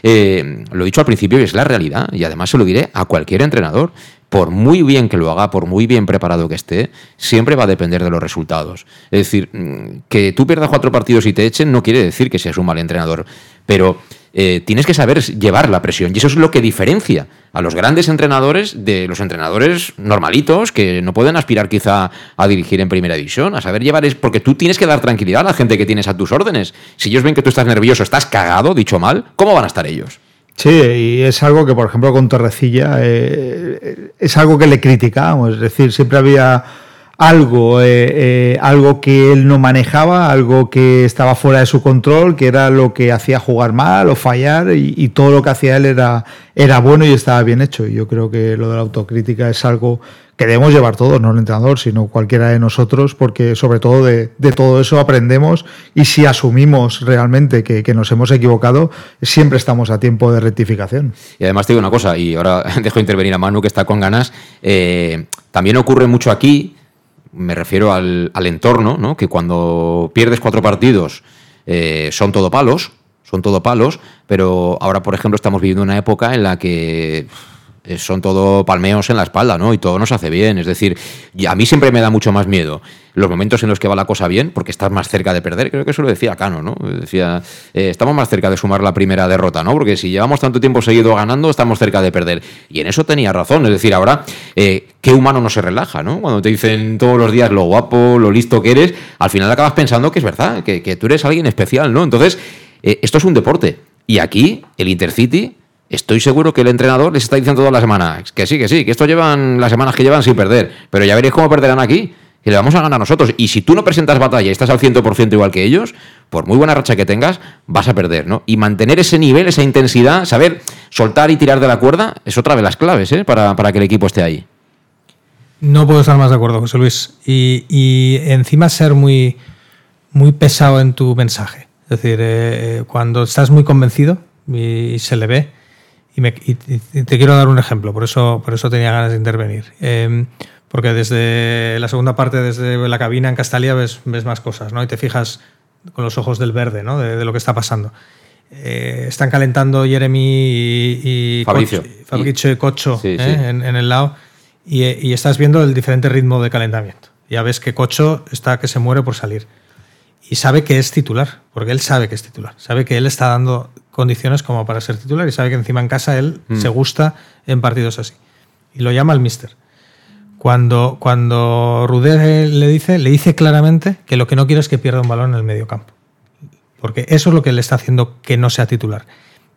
eh, lo he dicho al principio y es la realidad, y además se lo diré a cualquier entrenador por muy bien que lo haga, por muy bien preparado que esté, siempre va a depender de los resultados. Es decir, mm, que tú pierdas cuatro partidos y te echen no quiere decir que seas un mal entrenador, pero eh, tienes que saber llevar la presión. Y eso es lo que diferencia a los grandes entrenadores de los entrenadores normalitos que no pueden aspirar quizá a dirigir en primera división, a saber llevar es porque tú tienes que dar tranquilidad a la gente que tienes a tus órdenes. Si ellos ven que tú estás nervioso, estás cagado, dicho mal, ¿cómo van a estar ellos? Sí, y es algo que, por ejemplo, con Torrecilla eh, es algo que le criticamos. Es decir, siempre había algo, eh, eh, algo que él no manejaba, algo que estaba fuera de su control, que era lo que hacía jugar mal o fallar y, todo lo que hacía él era, era bueno y estaba bien hecho. Y yo creo que lo de la autocrítica es algo que debemos llevar todos, no el entrenador, sino cualquiera de nosotros, porque sobre todo de, todo eso aprendemos y si asumimos realmente que, nos hemos equivocado, siempre estamos a tiempo de rectificación. Y además te digo una cosa, y ahora dejo intervenir a Manu que está con ganas, eh, también ocurre mucho aquí me refiero al, entorno, ¿no? que cuando pierdes cuatro partidos eh, son todo palos, son todo palos, pero ahora, por ejemplo, estamos viviendo una época en la que son todo palmeos en la espalda, ¿no? Y todo nos hace bien. Es decir, a mí siempre me da mucho más miedo los momentos en los que va la cosa bien, porque estás más cerca de perder. Creo que eso lo decía Cano, ¿no? Decía, eh, estamos más cerca de sumar la primera derrota, ¿no? Porque si llevamos tanto tiempo seguido ganando, estamos cerca de perder. Y en eso tenía razón. Es decir, ahora, eh, ¿qué humano no se relaja, ¿no? Cuando te dicen todos los días lo guapo, lo listo que eres, al final acabas pensando que es verdad, que tú eres alguien especial, ¿no? Entonces, esto es un deporte. Y aquí, el Intercity Estoy seguro que el entrenador les está diciendo toda la semana que sí, que sí, que esto llevan las semanas que llevan sin perder, pero ya veréis cómo perderán aquí. que le vamos a ganar nosotros. Y si tú no presentas batalla y estás al 100% igual que ellos, por muy buena racha que tengas, vas a perder, ¿no? Y mantener ese nivel, esa intensidad, saber soltar y tirar de la cuerda, es otra de las claves, ¿eh? Para, para que el equipo esté ahí. No puedo estar más de acuerdo, José Luis. Y, y encima ser muy, muy pesado en tu mensaje. Es decir, eh, cuando estás muy convencido y, se le ve, y, me, y, y, te quiero dar un ejemplo, por eso, por eso tenía ganas de intervenir. Eh, porque desde la segunda parte, desde la cabina en Castalia, ves, ves más cosas, ¿no? Y te fijas con los ojos del verde, ¿no? De, de lo que está pasando. Eh, están calentando Jeremy y, y Fabricio. Cocho, Fabricio y Cocho Sí, ¿eh? sí. En, en el lado y, y estás viendo el diferente ritmo de calentamiento. Ya ves que Cocho está que se muere por salir y sabe que es titular, porque él sabe que es titular, sabe que él está dando condiciones como para ser titular y sabe que encima en casa él Mm. se gusta en partidos así. Y lo llama el mister. Cuando, cuando le dice, le dice claramente que lo que no quiere es que pierda un balón en el medio campo. Porque eso es lo que le está haciendo que no sea titular.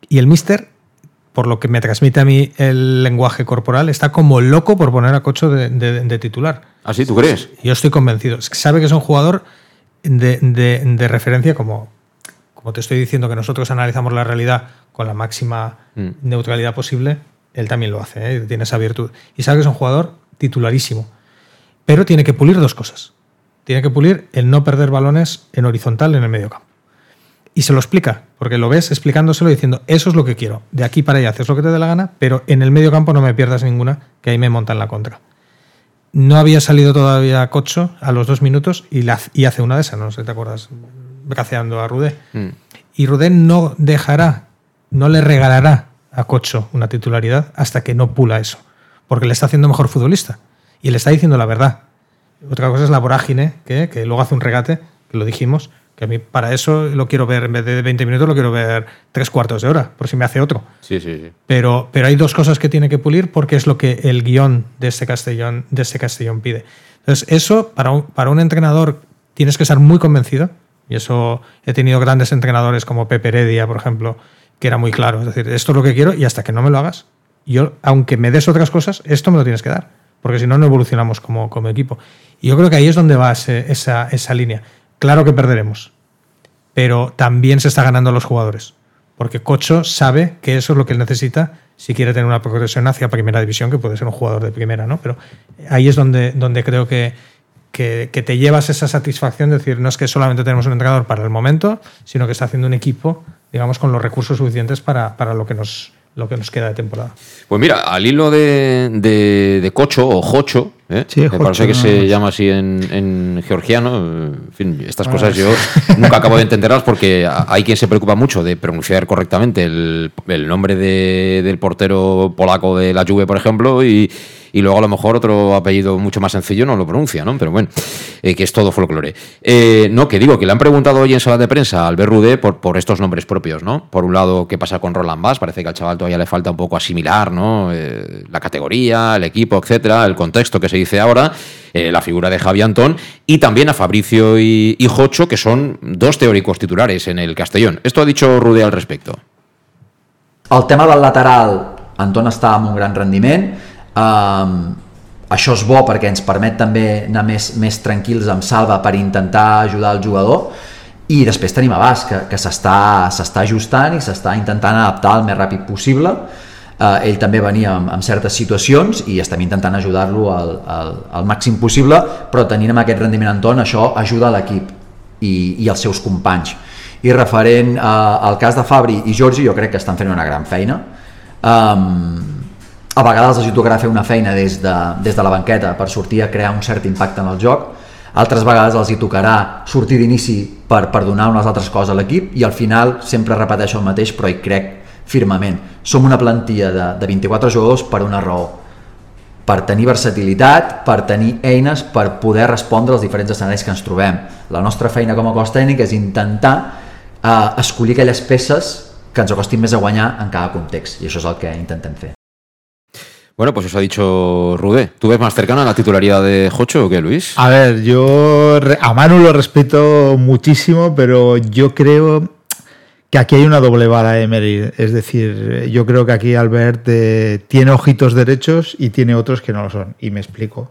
Y el mister, por lo que me transmite a mí el lenguaje corporal, está como loco por poner a Cocho de, de- de titular. ¿Así tú crees? Yo estoy convencido. Sabe que es un jugador de, de- de referencia como, como te estoy diciendo que nosotros analizamos la realidad con la máxima Mm. neutralidad posible, él también lo hace, ¿eh? tiene esa virtud. Y sabe que es un jugador titularísimo. Pero tiene que pulir dos cosas. Tiene que pulir el no perder balones en horizontal en el medio campo. Y se lo explica, porque lo ves explicándoselo diciendo, eso es lo que quiero, de aquí para allá haces lo que te dé la gana, pero en el medio campo no me pierdas ninguna, que ahí me montan la contra. No había salido todavía Cocho a los dos minutos y, la- y hace una de esas, no sé si te acuerdas, braceando a Rudé. Mm. Y Rudé no dejará, no le regalará a Cocho una titularidad hasta que no pula eso, porque le está haciendo mejor futbolista y le está diciendo la verdad. Otra cosa es la vorágine, que, que luego hace un regate, que lo dijimos, que a mí para eso lo quiero ver, en vez de 20 minutos, lo quiero ver tres cuartos de hora, por si me hace otro. Sí, sí, sí. Pero, pero hay dos cosas que tiene que pulir porque es lo que el guion de este Castellón, de este Castellón pide. Entonces, eso para un, para un entrenador tienes que estar muy convencido. Y eso he tenido grandes entrenadores como Pepe Heredia, por ejemplo, que era muy claro. Es decir, esto es lo que quiero y hasta que no me lo hagas, yo, aunque me des otras cosas, esto me lo tienes que dar. Porque si no, no evolucionamos como, como equipo. Y yo creo que ahí es donde va ese- esa, esa línea. Claro que perderemos, pero también se está ganando a los jugadores. Porque Cocho sabe que eso es lo que él necesita si quiere tener una progresión hacia primera división, que puede ser un jugador de primera, ¿no? Pero ahí es donde, donde creo que, que, te llevas esa satisfacción de decir, no es que solamente tenemos un entrenador para el momento, sino que está haciendo un equipo, digamos, con los recursos suficientes para, para lo, que nos, lo que nos queda de temporada. Pues mira, al hilo de, de Cocho o Jocho, ¿eh? Sí, me parece que se llama así en, en georgiano. En fin, estas Ah. cosas yo nunca acabo de entenderlas porque hay quien se preocupa mucho de pronunciar correctamente el, el nombre de- del portero polaco de la Juve, por ejemplo, y, y luego a lo mejor otro apellido mucho más sencillo no lo pronuncia, ¿no? Pero bueno, eh, que es todo folclore. Eh, no, que digo, que le han preguntado hoy en sala de prensa al Albert Rudé por, por estos nombres propios, ¿no? Por un lado, ¿qué pasa con Roland Bass? Parece que al chaval todavía le falta un poco asimilar, ¿no? Eh, la categoría, el equipo, etcétera, el contexto que se dice ahora, eh, la figura de Javi Antón y también a Fabricio y, y Jocho, que son dos teóricos titulares en el Castellón. Esto ha dicho Rudé al respecto. El tema del lateral, Anton està amb un gran rendiment, um, això és bo perquè ens permet també anar més, més tranquils amb Salva per intentar ajudar el jugador i després tenim Abas que, que s'està s'està ajustant i s'està intentant adaptar el més ràpid possible uh, ell també venia amb, amb certes situacions i estem intentant ajudar-lo al, al, al màxim possible però tenint amb aquest rendiment Anton això ajuda a l'equip i, i els seus companys. I referent uh, al cas de Fabri i Jordi jo crec que estan fent una gran feina. Um, a vegades els hi tocarà fer una feina des de, des de la banqueta per sortir a crear un cert impacte en el joc. Altres vegades els hi tocarà sortir d'inici per, per donar unes altres coses a l'equip i al final sempre repeteixo el mateix però hi crec firmament som una plantilla de, de 24 jugadors per una raó per tenir versatilitat, per tenir eines per poder respondre als diferents escenaris que ens trobem. La nostra feina com a cos tècnic és intentar eh, escollir aquelles peces que ens acostin més a guanyar en cada context, i això és el que intentem fer. Bueno, pues eso ha dicho Rudé. ¿Tú ves más cercana la titularidad de Jocho o qué, Luis? A ver, yo a Manu lo respeto muchísimo, pero yo creo que aquí hay una doble vara, Emery. Es decir, yo creo que aquí Albert eh, tiene ojitos derechos y tiene otros que no lo son. Y me explico.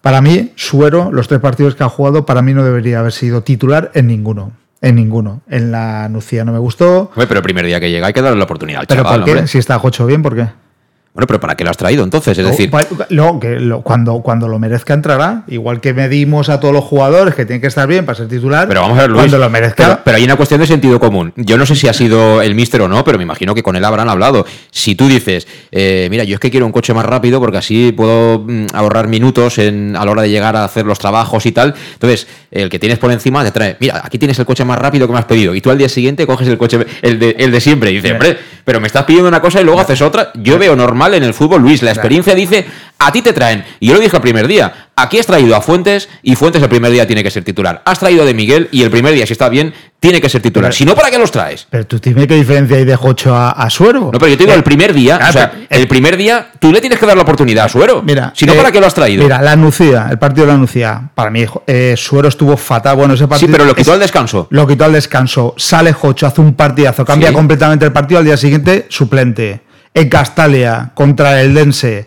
Para mí, Suero, los tres partidos que ha jugado, para mí no debería haber sido titular en ninguno. En ninguno. En la Nucía no me gustó. Pero el primer día que llega hay que darle la oportunidad al ¿Pero chaval, por qué? hombre. Si está Jocho bien, ¿por qué? Bueno, pero ¿para qué lo has traído entonces? Es decir, No, que lo- cuando, cuando lo merezca entrará. Igual que medimos a todos los jugadores que tienen que estar bien para ser titular. Pero vamos a ver, Luis. Cuando lo merezca. Pero, pero hay una cuestión de sentido común. Yo no sé si ha sido el míster o no, pero me imagino que con él habrán hablado. Si tú dices, eh, mira, yo es que quiero un coche más rápido porque así puedo mm, ahorrar minutos en, a la hora de llegar a hacer los trabajos y tal. Entonces, el que tienes por encima te trae, mira, aquí tienes el coche más rápido que me has pedido. Y tú al día siguiente coges el coche, el de, el de siempre. Y dices, hombre, pero me estás pidiendo una cosa y luego haces otra. Yo veo normal en el fútbol, Luis. La experiencia dice, a ti te traen. Y yo lo dije el primer día. Aquí has traído a Fuentes y Fuentes el primer día tiene que ser titular. Has traído a de Miguel y el primer día, si está bien, tiene que ser titular. Si no, ¿para qué los traes? Pero tú dime qué diferencia hay de Jocho a, a Suero. No, pero yo te digo el primer día, o sea, el primer día tú le tienes que dar la oportunidad a Suero. Mira, si no, eh, ¿para qué lo has traído? Mira, la Nucía, el partido de la Nucía, para mí, eh, Suero estuvo fatal. Bueno, ese sí, partido. pero lo quitó es- al descanso. Lo quitó al descanso. Sale Jocho, hace un partidazo, cambia Sí. completamente el partido. Al día siguiente, suplente. En Castalia, contra el Dense.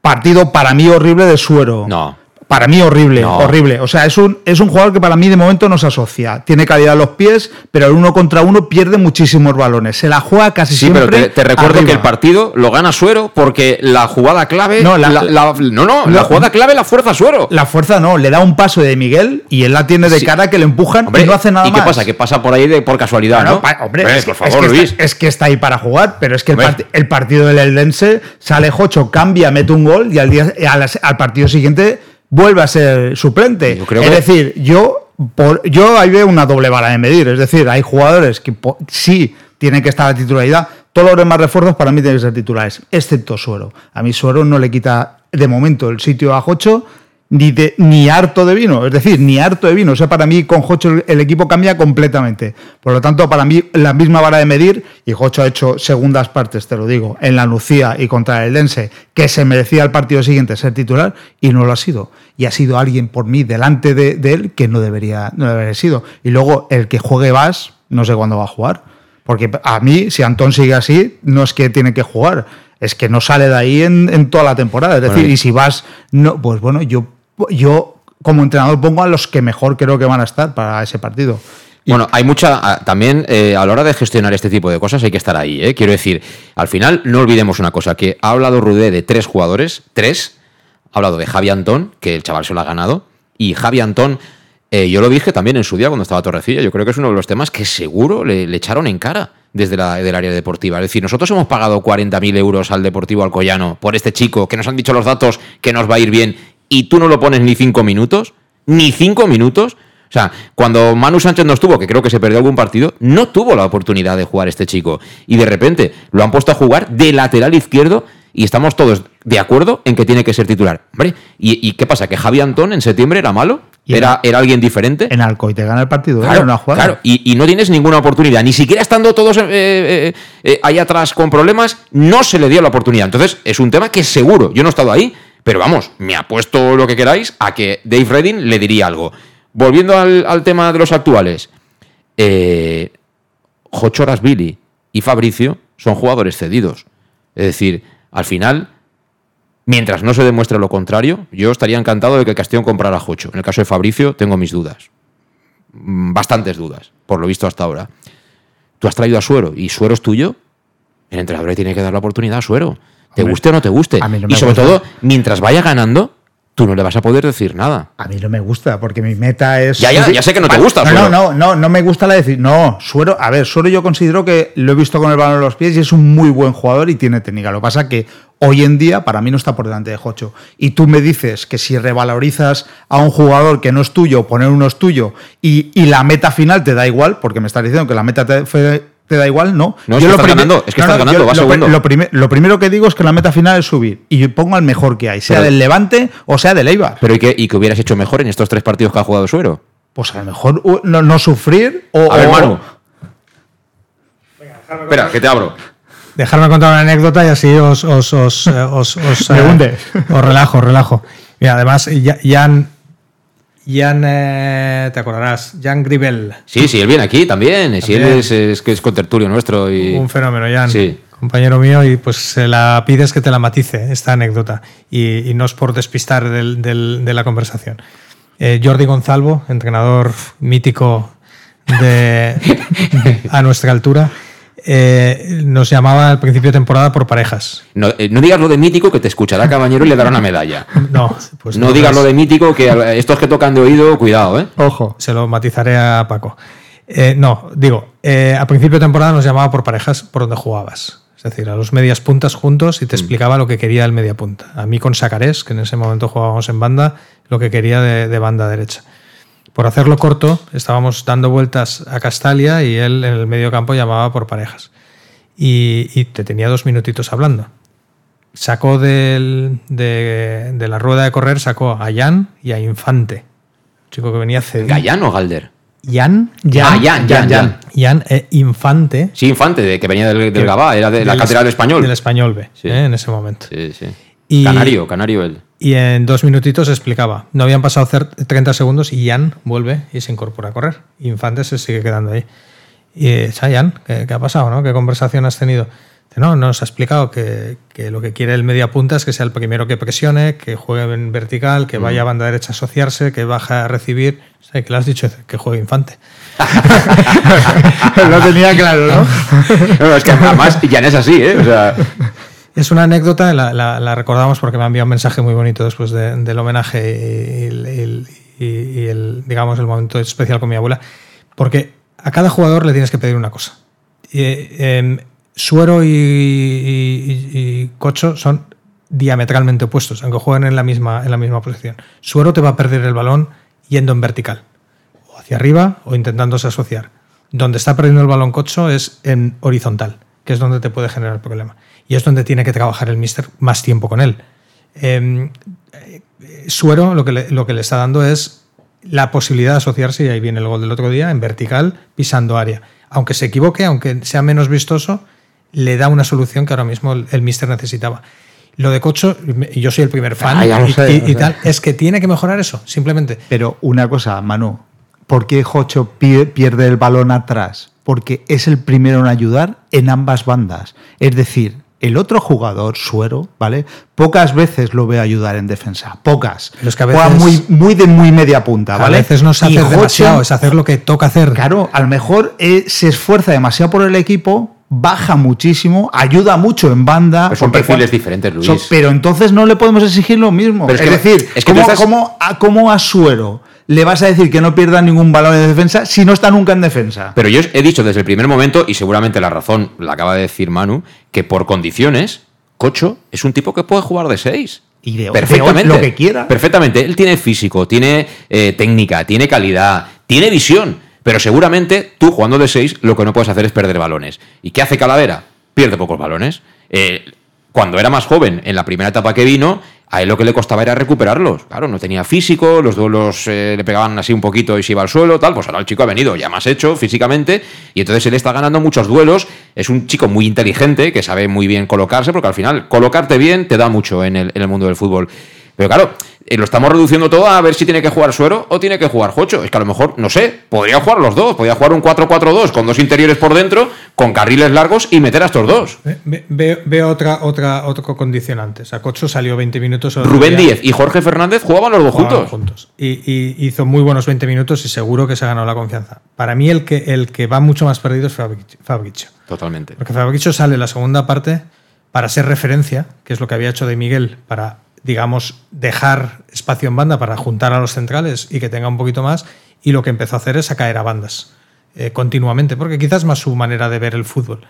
Partido para mí horrible de Suero. No. Para mí horrible, No. horrible. O sea, es un, es un jugador que para mí de momento no se asocia. Tiene calidad a los pies, pero el uno contra uno pierde muchísimos balones. Se la juega casi Sí, siempre. pero te, te recuerdo arriba. que el partido lo gana Suero porque la jugada clave. No, la- la- la- no, no, la la- jugada clave la fuerza Suero. La fuerza no, le da un paso de Miguel y él la tiene de Sí. cara que le empujan Hombre, y no hace nada ¿Y qué más. pasa? Que pasa por ahí de, por casualidad, ¿no? pa- hombre, Hombre, es, por favor, es que Luis. Está, es que está ahí para jugar, pero es que el, Hombre. part- el partido del Eldense sale Jocho, cambia, mete un gol y al, día, al, al partido siguiente vuelve a ser suplente. Yo creo es que- decir, yo, por, yo ahí veo una doble vara de medir. Es decir, hay jugadores que sí tienen que estar a titularidad. Todos los demás refuerzos para mí tienen que ser titulares, excepto Suero. A mí Suero no le quita de momento el sitio a Jocho ni, de, ni harto de vino, es decir, ni harto de vino. O sea, para mí con Jocho el, equipo cambia completamente. Por lo tanto, para mí la misma vara de medir, y Jocho ha hecho segundas partes, te lo digo, en la Lucía y contra el Dense, que se merecía el partido siguiente ser titular, y no lo ha sido. Y ha sido alguien por mí delante de, de él que no debería, no debería haber sido. Y luego el que juegue Vas, no sé cuándo va a jugar. Porque a mí, si Antón sigue así, no es que tiene que jugar, es que no sale de ahí en, en toda la temporada. Es decir, Bueno, y si vas, no, pues bueno, yo, yo como entrenador pongo a los que mejor creo que van a estar para ese partido. Bueno, hay mucha. ah, También eh, a la hora de gestionar este tipo de cosas hay que estar ahí, ¿eh? Quiero decir, al final no olvidemos una cosa: que ha hablado Rudé de tres jugadores, tres. Ha hablado de Javi Antón, que el chaval se lo ha ganado. Y Javi Antón, eh, yo lo dije también en su día cuando estaba Torrecilla. Yo creo que es uno de los temas que seguro le, echaron en cara desde la, del área deportiva. Es decir, nosotros hemos pagado 40.000 euros al Deportivo Alcoyano por este chico que nos han dicho los datos que nos va a ir bien y tú no lo pones ni cinco minutos. Ni cinco minutos. O sea, cuando Manu Sánchez no estuvo, que creo que se perdió algún partido, no tuvo la oportunidad de jugar este chico. Y de repente lo han puesto a jugar de lateral izquierdo y estamos todos de acuerdo en que tiene que ser titular. Hombre, ¿y, y qué pasa? ¿Que Javi Antón en septiembre era malo? Y ¿Era, era alguien diferente? En Alcoy te gana el partido, ¿eh? Claro, jugada. claro, y, y no tienes ninguna oportunidad, ni siquiera estando todos eh, eh, eh, ahí atrás con problemas, no se le dio la oportunidad. Entonces, es un tema que seguro, yo no he estado ahí, pero vamos, me apuesto lo que queráis a que Dave Redding le diría algo. Volviendo al, tema de los actuales, eh, Jochoras Billy y Fabricio son jugadores cedidos. Es decir, al final, mientras no se demuestre lo contrario, yo estaría encantado de que el Castellón comprara a Jocho. En el caso de Fabricio, tengo mis dudas. Mm, Bastantes dudas, por lo visto hasta ahora. Tú has traído a Suero y Suero es tuyo. El entrenador le tiene que dar la oportunidad a Suero. Te Hombre, guste o no te guste. a mí no y me sobre gusta. todo, mientras vaya ganando, tú no le vas a poder decir nada. A mí no me gusta, porque mi meta es. Ya, ya, ya sé que no te gusta, No, no, no, no, no me gusta la decir. No, Suero, a ver, Suero yo considero que lo he visto con el balón en los pies y es un muy buen jugador y tiene técnica. Lo que pasa que hoy en día para mí no está por delante de Jocho. Y tú me dices que si revalorizas a un jugador que no es tuyo, poner uno es tuyo y, y la meta final te da igual, porque me estás diciendo que la meta te, fue- te da igual, no. No, es que lo estás ganando, es que estás ganando, yo vas lo, segundo. Lo, prime- lo primero que digo es que la meta final es subir y yo pongo al mejor que hay, sea Pero- del Levante o sea del Eibar. Pero ¿y qué, y qué hubieras hecho mejor en estos tres partidos que ha jugado Suero? Pues a lo mejor uh, no, no sufrir o. A ver, o- Manu. Espera, que te abro. Dejarme contar una anécdota y así os, os, os, eh, os, os, Me eh, hunde. os relajo, os relajo. Mira, además, Ya- Jan, Jan eh, te acordarás, Jan Gribel, Sí, sí, él viene aquí también. Si él es, es que es contertulio nuestro y. un fenómeno, Jan. Sí. compañero mío, y pues se la pides que te la matice esta anécdota. Y, y no es por despistar del- del- de la conversación. Eh, Jordi Gonzalvo, entrenador mítico de a nuestra altura, eh, nos llamaba al principio de temporada por parejas. No, eh, no digas lo de mítico que te escuchará Cabañero y le dará una medalla. No, pues no digas lo de mítico que estos que tocan de oído, cuidado, ¿eh? Ojo. Se lo matizaré a Paco. Eh, no, digo, a principio de temporada nos llamaba por parejas por donde jugabas. Es decir, a los medias puntas juntos y te explicaba lo que quería el media punta. A mí con Sacarés, que en ese momento jugábamos en banda, lo que quería de, de banda derecha. Por hacerlo corto, estábamos dando vueltas a Castalia y él en el medio campo llamaba por parejas. Y, y te tenía dos minutitos hablando. Sacó del- de, de la rueda de correr, sacó a Jan y a Infante. Un chico que venía cedido. ¿Gallán o Galder? Jan, Ah, Jan, Jan, Jan. Jan, eh, Infante. Sí, Infante, de, que venía del, del Gabá, era de la del- cátedra del español. Del español B, Sí. eh, en ese momento. Sí, sí. Y- Canario, canario él. Y en dos minutitos explicaba. No habían pasado cer- 30 segundos y Jan vuelve y se incorpora a correr. Infante se sigue quedando ahí. Y eh, Jan, ¿qué, qué ha pasado? No? ¿Qué conversación has tenido? No, nos ha explicado que, que lo que quiere el media punta es que sea el primero que presione, que juegue en vertical, que vaya a banda derecha a asociarse, que baje a recibir. Que le has dicho que juegue Infante. Lo tenía claro, ¿no? No, es que además Jan es así, ¿eh? O sea, Es una anécdota, la, recordamos porque me ha enviado un mensaje muy bonito después de- del homenaje y, el, digamos, el momento especial con mi abuela. Porque a cada jugador le tienes que pedir una cosa. Em, Suero y Cocho son diametralmente opuestos, aunque jueguen en la, misma, en la misma posición. Suero te va a perder el balón yendo en vertical, o hacia arriba o intentándose asociar. Donde está perdiendo el balón Cocho es en horizontal, que es donde te puede generar el problema. Y es donde tiene que trabajar el míster más tiempo con él. Em, eh, Suero lo que, le, lo que le está dando es la posibilidad de asociarse, y ahí viene el gol del otro día, en vertical, pisando área. Aunque se equivoque, aunque sea menos vistoso, le da una solución que ahora mismo el, el míster necesitaba. Lo de Cocho, y yo soy el primer fan Ah, y, sé, y- tal, es que tiene que mejorar eso, simplemente. Pero una cosa, Manu, ¿por qué Jocho pi- pierde el balón atrás? Porque es el primero en ayudar en ambas bandas. Es decir, el otro jugador, Suero, ¿vale? Pocas veces lo ve ayudar en defensa. Pocas. Pero es que a Juega muy, muy de muy media punta, A ¿vale? veces no hacer Jocho- demasiado, es hacer lo que toca hacer. Claro, a lo mejor eh, se esfuerza demasiado por el equipo, baja muchísimo, ayuda mucho en banda. Pero son perfiles diferentes, Luis. son- pero entonces no le podemos exigir lo mismo. Pero es es, que- decir, es que tú ¿cómo, estás- cómo a, cómo a Suero le vas a decir que no pierda ningún balón de defensa si no está nunca en defensa? Pero yo he dicho desde el primer momento, y seguramente la razón la acaba de decir Manu, que por condiciones, Cocho es un tipo que puede jugar de 6. Y de- de Perfectamente. lo que quiera. Perfectamente. Él tiene físico, tiene eh, técnica, tiene calidad, tiene visión. Pero seguramente tú jugando de 6 lo que no puedes hacer es perder balones. ¿Y qué hace Calavera? Pierde pocos balones. Eh, cuando era más joven, en la primera etapa que vino, a él lo que le costaba era recuperarlos. Claro, no tenía físico, los duelos eh, le pegaban así un poquito y se iba al suelo, tal. Pues ahora el chico ha venido ya más hecho físicamente y entonces él está ganando muchos duelos. Es un chico muy inteligente que sabe muy bien colocarse, porque al final colocarte bien te da mucho en el, en el mundo del fútbol. Pero claro, lo estamos reduciendo todo a ver si tiene que jugar Suero o tiene que jugar Jocho. Es que a lo mejor, no sé, podría jugar los dos. Podría jugar un 4-4-2 con dos interiores por dentro, con carriles largos y meter a estos dos. Ve- ve- Veo otra, otra, otro condicionante. O sea, Cocho salió 20 minutos. Rubén. Díez y Jorge Fernández jugaban los dos Jugaban juntos. Y, y hizo muy buenos 20 minutos y seguro que se ganó la confianza. Para mí el que, el que va mucho más perdido es. Fabricio. Totalmente. Porque Fabricio sale en la segunda parte para ser referencia, que es lo que había hecho de Miguel, para, digamos, dejar espacio en banda para juntar a los centrales y que tenga un poquito más. Y lo que empezó a hacer es a caer a bandas eh, continuamente, porque quizás más su manera de ver el fútbol.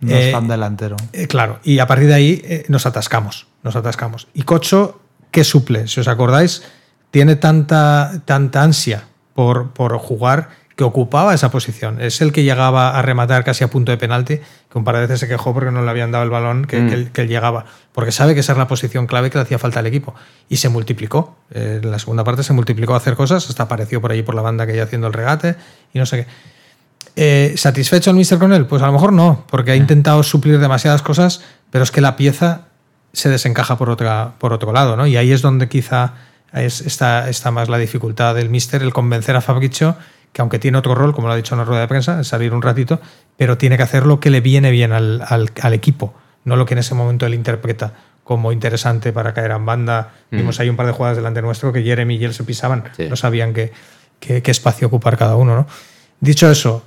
No Eh, es tan delantero. eh, claro, y a partir de ahí eh, nos atascamos, nos atascamos. Y Cocho, ¿qué suple? Si os acordáis, tiene tanta, tanta ansia por, por jugar que ocupaba esa posición. Es el que llegaba a rematar casi a punto de penalti, que un par de veces se quejó porque no le habían dado el balón que, Mm. que él, que él llegaba, porque sabe que esa es la posición clave que le hacía falta al equipo. Y se multiplicó. Eh, en la segunda parte se multiplicó a hacer cosas, hasta apareció por ahí por la banda que iba haciendo el regate y no sé qué. Eh, ¿Satisfecho el Mister con él? Pues a lo mejor no, porque ha intentado suplir demasiadas cosas, pero es que la pieza se desencaja por, otra, por otro lado, ¿no? Y ahí es donde quizá es, está, está más la dificultad del Mister, el convencer a Fabricio que aunque tiene otro rol, como lo ha dicho en la rueda de prensa, es salir un ratito, pero tiene que hacer lo que le viene bien al, al- al equipo, no lo que en ese momento él interpreta como interesante para caer en banda. Mm. Vimos ahí un par de jugadas delante nuestro que Jeremy y él se pisaban, Sí. no sabían qué, qué- qué espacio ocupar cada uno. ¿no? Dicho eso,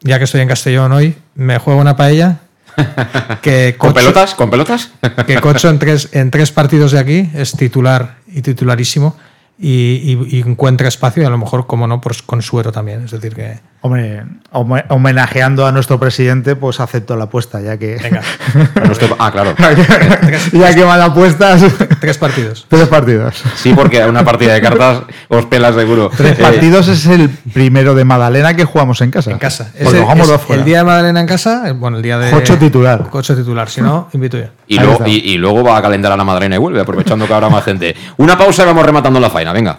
ya que estoy en Castellón hoy, me juego una paella. que ¿Con pelotas? ¿Con pelotas? que Cocho en tres, en tres partidos de aquí es titular y titularísimo y, y- encuentra espacio y a lo mejor, como no, pues con suero también. Es decir, que Hombre, home- homenajeando a nuestro presidente, pues acepto la apuesta, ya que. Venga. ah, claro. ya que van apuestas. tres partidos. Tres partidos. Sí, porque una partida de cartas os pela seguro. Tres Eh, partidos es el primero de Madalena que jugamos en casa. en casa. Jugamos es dos fuera. el día de Madalena en casa, eh, bueno, el día de. Cocho titular. Cocho titular. Si no, invito yo. Y luego, y, y luego va a calentar a la madrena y vuelve, aprovechando que habrá más gente. Una pausa y vamos rematando la faena, venga.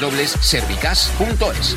www.servicas.es.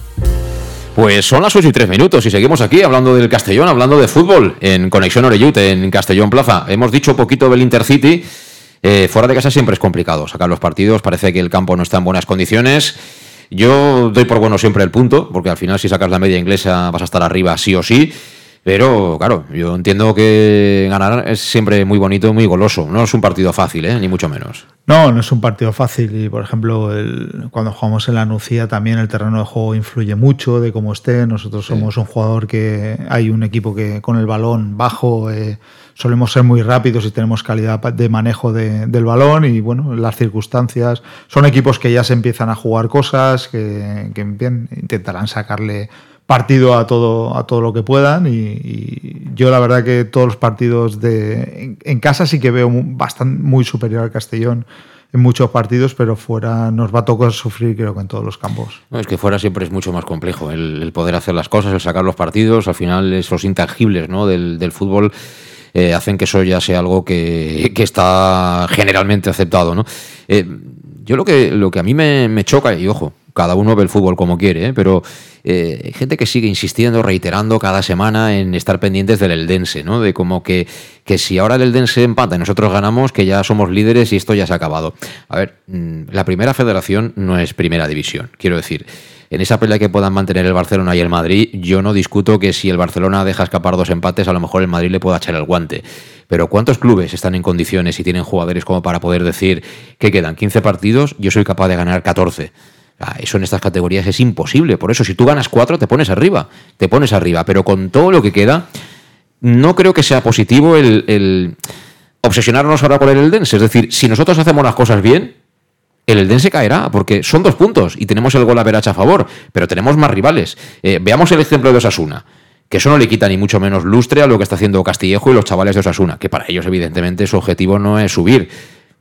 Pues son las 8 y 3 minutos y seguimos aquí hablando del Castellón, hablando de fútbol en Conexión Oreyut, en Castellón Plaza. Hemos dicho poquito del Intercity. Eh, fuera de casa siempre es complicado sacar los partidos, parece que el campo no está en buenas condiciones. Yo doy por bueno siempre el punto, porque al final si sacas la media inglesa vas a estar arriba sí o sí. Pero claro, yo entiendo que ganar es siempre muy bonito, muy goloso. No es un partido fácil, ¿eh? ni mucho menos. No, no es un partido fácil. Y por ejemplo, el, cuando jugamos en la Nucía también el terreno de juego influye mucho de cómo esté. Nosotros somos un jugador que hay un equipo que con el balón bajo eh, solemos ser muy rápidos y tenemos calidad de manejo de, del balón. Y bueno, las circunstancias son equipos que ya se empiezan a jugar cosas, que, intentarán sacarle partido a todo, a todo lo que puedan y, yo la verdad que todos los partidos de en, casa sí que veo bastante, muy superior al Castellón en muchos partidos, pero fuera nos va a tocar sufrir creo que en todos los campos. Es que fuera siempre es mucho más complejo el, el, poder hacer las cosas, el sacar los partidos, al final esos intangibles ¿no? del, del fútbol eh, hacen que eso ya sea algo que, que está generalmente aceptado. ¿no? Eh, yo lo que, lo que a mí me, me choca, y ojo, cada uno ve el fútbol como quiere, ¿eh? pero eh, hay gente que sigue insistiendo, reiterando cada semana en estar pendientes del Eldense, ¿no? De como que, que si ahora el Eldense empata y nosotros ganamos, que ya somos líderes y esto ya se ha acabado. A ver, mm, la primera federación no es primera división, quiero decir. En esa pelea que puedan mantener el Barcelona y el Madrid, yo no discuto que si el Barcelona deja escapar dos empates, a lo mejor el Madrid le pueda echar el guante. Pero ¿cuántos clubes están en condiciones y tienen jugadores como para poder decir que quedan 15 partidos, yo soy capaz de ganar 14? Eso en estas categorías es imposible. Por eso, si tú ganas cuatro, te pones arriba. Te pones arriba. Pero con todo lo que queda, no creo que sea positivo el, obsesionarnos ahora por el Eldense. Es decir, si nosotros hacemos las cosas bien, el Eldense caerá, porque son dos puntos y tenemos el gol a Veracha a favor, pero tenemos más rivales. Eh, veamos el ejemplo de Osasuna, que eso no le quita ni mucho menos lustre a lo que está haciendo Castillejo y los chavales de Osasuna, que para ellos evidentemente su objetivo no es subir.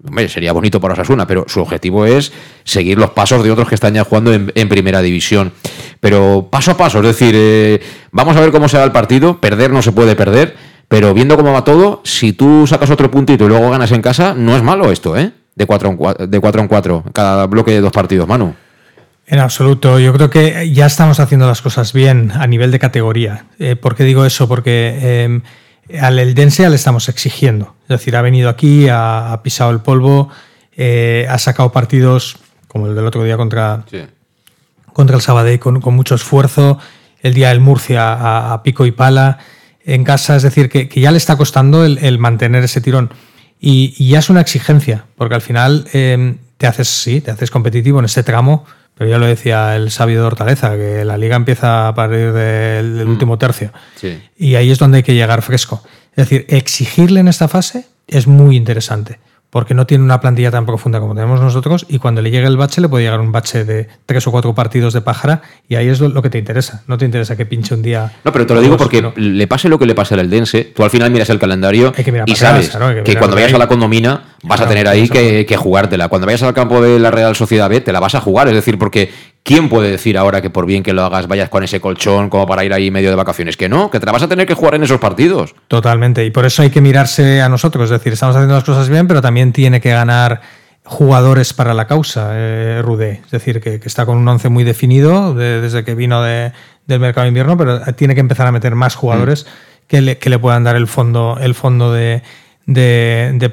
Hombre, sería bonito para Osasuna, pero su objetivo es seguir los pasos de otros que están ya jugando en, primera división. Pero paso a paso, es decir, eh, vamos a ver cómo será el partido, perder no se puede perder, pero viendo cómo va todo, si tú sacas otro puntito y luego ganas en casa, no es malo esto, ¿eh? De 4 en 4, de cuatro en cuatro, cada bloque de dos partidos, Manu. En absoluto. Yo creo que ya estamos haciendo las cosas bien a nivel de categoría. Eh, ¿Por qué digo eso? Porque eh, al Eldense le estamos exigiendo. Es decir, ha venido aquí, ha, ha pisado el polvo, eh, ha sacado partidos como el del otro día contra, Sí. contra el Sabadell con, con mucho esfuerzo, el día del Murcia a, a pico y pala en casa, es decir, que, que ya le está costando el, el mantener ese tirón. Y, y ya es una exigencia, porque al final eh, te haces, sí, te haces competitivo en este tramo, pero ya lo decía el sabio de Hortaleza, que la liga empieza a partir del, del último tercio. Sí. Y ahí es donde hay que llegar fresco. Es decir, exigirle en esta fase es muy interesante, porque no tiene una plantilla tan profunda como tenemos nosotros y cuando le llegue el bache le puede llegar un bache de tres o cuatro partidos de pájara y ahí es lo, que te interesa. No te interesa que pinche un día. No, pero te lo digo porque no. le pase lo que le pase al Eldense, tú al final miras el calendario y sabes que cuando vayas ahí. a la condomina vas a tener ahí que, que jugártela. Cuando vayas al campo de la Real Sociedad B, te la vas a jugar. Es decir, porque ¿quién puede decir ahora que por bien que lo hagas vayas con ese colchón como para ir ahí medio de vacaciones? Que no, que te la vas a tener que jugar en esos partidos. Totalmente. Y por eso hay que mirarse a nosotros. Es decir, estamos haciendo las cosas bien, pero también tiene que ganar jugadores para la causa, eh, Rudé. Es decir, que, que está con un once muy definido de- desde que vino de- del mercado de invierno, pero tiene que empezar a meter más jugadores que, le, que le puedan dar el fondo, el fondo de,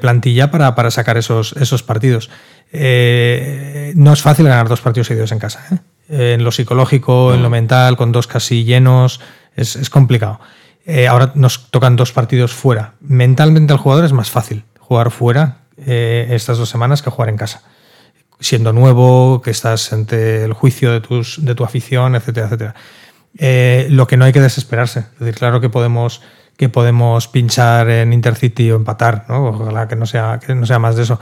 plantilla para, para sacar esos, esos partidos. Eh, no es fácil ganar dos partidos seguidos en casa. ¿eh? En lo psicológico, en lo mental, con dos casi llenos, es, es complicado. Eh, ahora nos tocan dos partidos fuera. Mentalmente al jugador es más fácil jugar fuera eh, estas dos semanas que jugar en casa. Siendo nuevo, que estás ante el juicio de, tus, de tu afición, etcétera, etcétera. Eh, lo que no hay que desesperarse. Es decir, claro que podemos, que podemos pinchar en Intercity o empatar, ¿no? Ojalá que no sea, que no sea más de eso.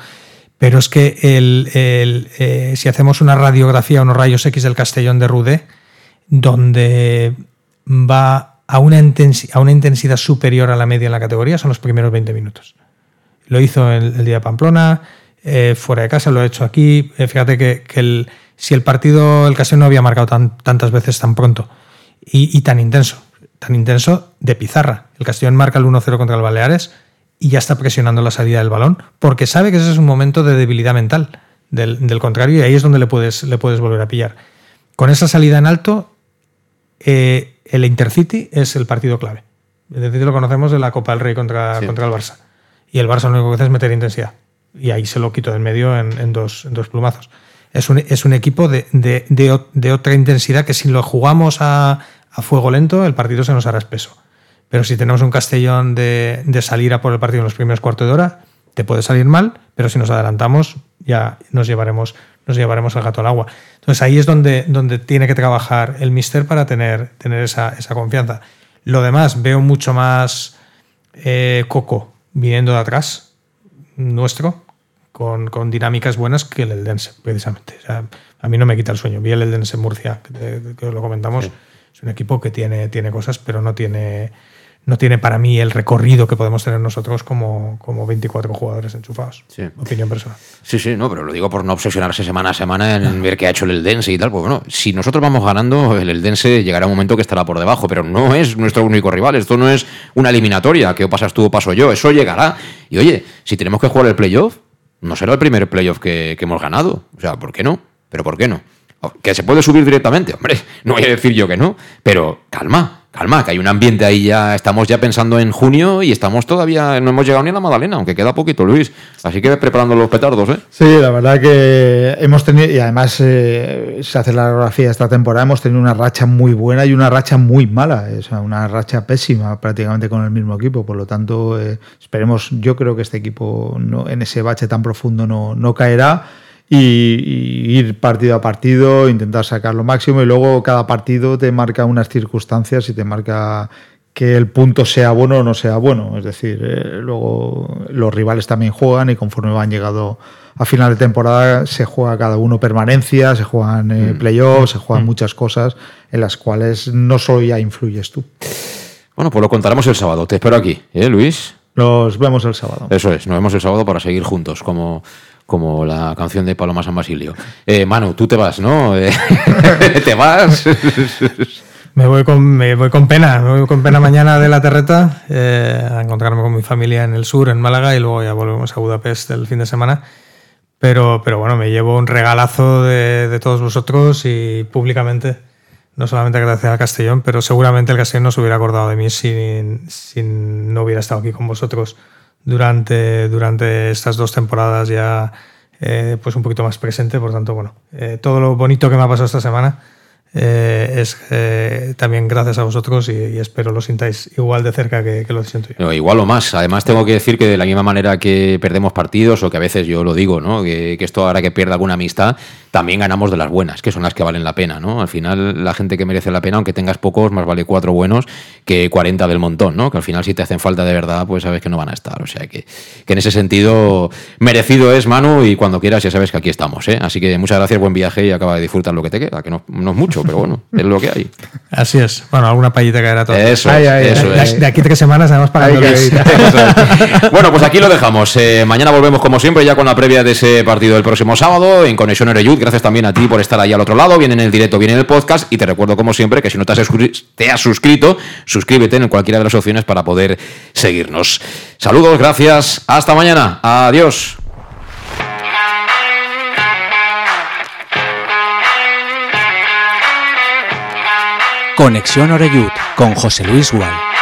Pero es que el, el, eh, si hacemos una radiografía, unos rayos X del Castellón de Rudé, donde va a una, a una intensidad superior a la media en la categoría, son los primeros 20 minutos. Lo hizo el, el día de Pamplona, eh, fuera de casa, lo he hecho aquí. Eh, fíjate que, que el, si el partido, el Castellón no había marcado tan- tantas veces tan pronto y, y tan intenso, tan intenso de pizarra. El Castellón marca el 1-0 contra el Baleares y ya está presionando la salida del balón porque sabe que ese es un momento de debilidad mental del, del contrario y ahí es donde le puedes, le puedes volver a pillar. Con esa salida en alto, eh, el Intercity es el partido clave. El Intercity lo conocemos de la Copa del Rey contra, Sí. contra el Barça. Y el Barça lo único que hace es meter intensidad. Y ahí se lo quito del medio en, dos, en dos plumazos. Es un, es un equipo de, de- de otra intensidad que si lo jugamos a, a fuego lento, el partido se nos hará espeso. Pero si tenemos un Castellón de, de salir a por el partido en los primeros cuartos de hora, te puede salir mal, pero si nos adelantamos, ya nos llevaremos, nos llevaremos el gato al agua. Entonces ahí es donde, donde tiene que trabajar el mister para tener, tener esa, esa confianza. Lo demás, veo mucho más eh, Coco viniendo de atrás, nuestro, con, con dinámicas buenas que el Eldense, precisamente. O sea, a mí no me quita el sueño. Vi el Eldense Murcia, que, que lo comentamos. Es un equipo que tiene, tiene cosas, pero no tiene, no tiene para mí el recorrido que podemos tener nosotros como, como 24 jugadores enchufados. Sí. Opinión personal. Sí, sí, no, pero lo digo por no obsesionarse semana a semana en ver qué ha hecho el Eldense y tal. Pues bueno, si nosotros vamos ganando, el Eldense llegará un momento que estará por debajo, pero no es nuestro único rival. Esto no es una eliminatoria, que o pasas tú o paso yo. Eso llegará. Y oye, si tenemos que jugar el playoff, no será el primer playoff que, que hemos ganado. O sea, ¿por qué no? ¿Pero por qué no? Que se puede subir directamente, hombre, no voy a decir yo que no, pero calma, calma, que hay un ambiente ahí ya, estamos ya pensando en junio y estamos todavía, no hemos llegado ni a la Madalena, aunque queda poquito, Luis. Así que preparando los petardos, ¿eh? Sí, la verdad que hemos tenido, y además eh, se hace la geografía esta temporada, hemos tenido una racha muy buena y una racha muy mala, o sea, una racha pésima prácticamente con el mismo equipo. Por lo tanto, eh, esperemos, yo creo que este equipo no, en ese bache tan profundo no, no caerá. Y, y ir partido a partido, intentar sacar lo máximo y luego cada partido te marca unas circunstancias y te marca que el punto sea bueno o no sea bueno. Es decir, eh, luego los rivales también juegan y conforme van llegado a final de temporada se juega cada uno permanencia, se juegan eh, Mm. playoffs, se juegan Mm. muchas cosas en las cuales no solo ya influyes tú. Bueno, pues lo contaremos el sábado. Te espero aquí, ¿eh, Luis? Nos vemos el sábado. Eso es, nos vemos el sábado para seguir juntos, como, como la canción de Paloma San Basilio. Eh, Manu, tú te vas, ¿no? Eh, ¿Te vas? Me voy con, me voy con pena, me voy con pena mañana de la Terreta eh, a encontrarme con mi familia en el sur, en Málaga, y luego ya volvemos a Budapest el fin de semana. Pero, pero bueno, me llevo un regalazo de, todos vosotros y públicamente, no solamente gracias a Castellón, pero seguramente el Castellón no se hubiera acordado de mí si, si no hubiera estado aquí con vosotros durante, durante estas dos temporadas ya eh, pues un poquito más presente. Por tanto, bueno, eh, todo lo bonito que me ha pasado esta semana eh, es eh, también gracias a vosotros y, espero lo sintáis igual de cerca que, lo siento yo. Igual o más. Además, tengo que decir que de la misma manera que perdemos partidos, o que a veces yo lo digo, ¿no? Que, que esto ahora que pierde alguna amistad, también ganamos de las buenas, que son las que valen la pena, ¿no? Al final, la gente que merece la pena, aunque tengas pocos, más vale cuatro buenos que 40 del montón, ¿no? Que al final, si te hacen falta de verdad, pues sabes que no van a estar. O sea que, que en ese sentido, merecido es, Manu, y cuando quieras ya sabes que aquí estamos, ¿eh? Así que muchas gracias, buen viaje y acaba de disfrutar lo que te queda, que no, no es mucho, pero bueno, es lo que hay. Así es. Bueno, alguna payita caerá todo. Eso es, eso es. de aquí tres semanas además es. Bueno, pues aquí lo dejamos. Eh, mañana volvemos como siempre ya con la previa de ese partido del próximo sábado en Conexión Gracias también a ti por estar ahí al otro lado, bien en el directo, bien en el podcast. Y te recuerdo como siempre que si no te has, te has suscrito, suscríbete en cualquiera de las opciones para poder seguirnos. Saludos, gracias. Hasta mañana. Adiós. Conexión Oreyud con José Luis Gual.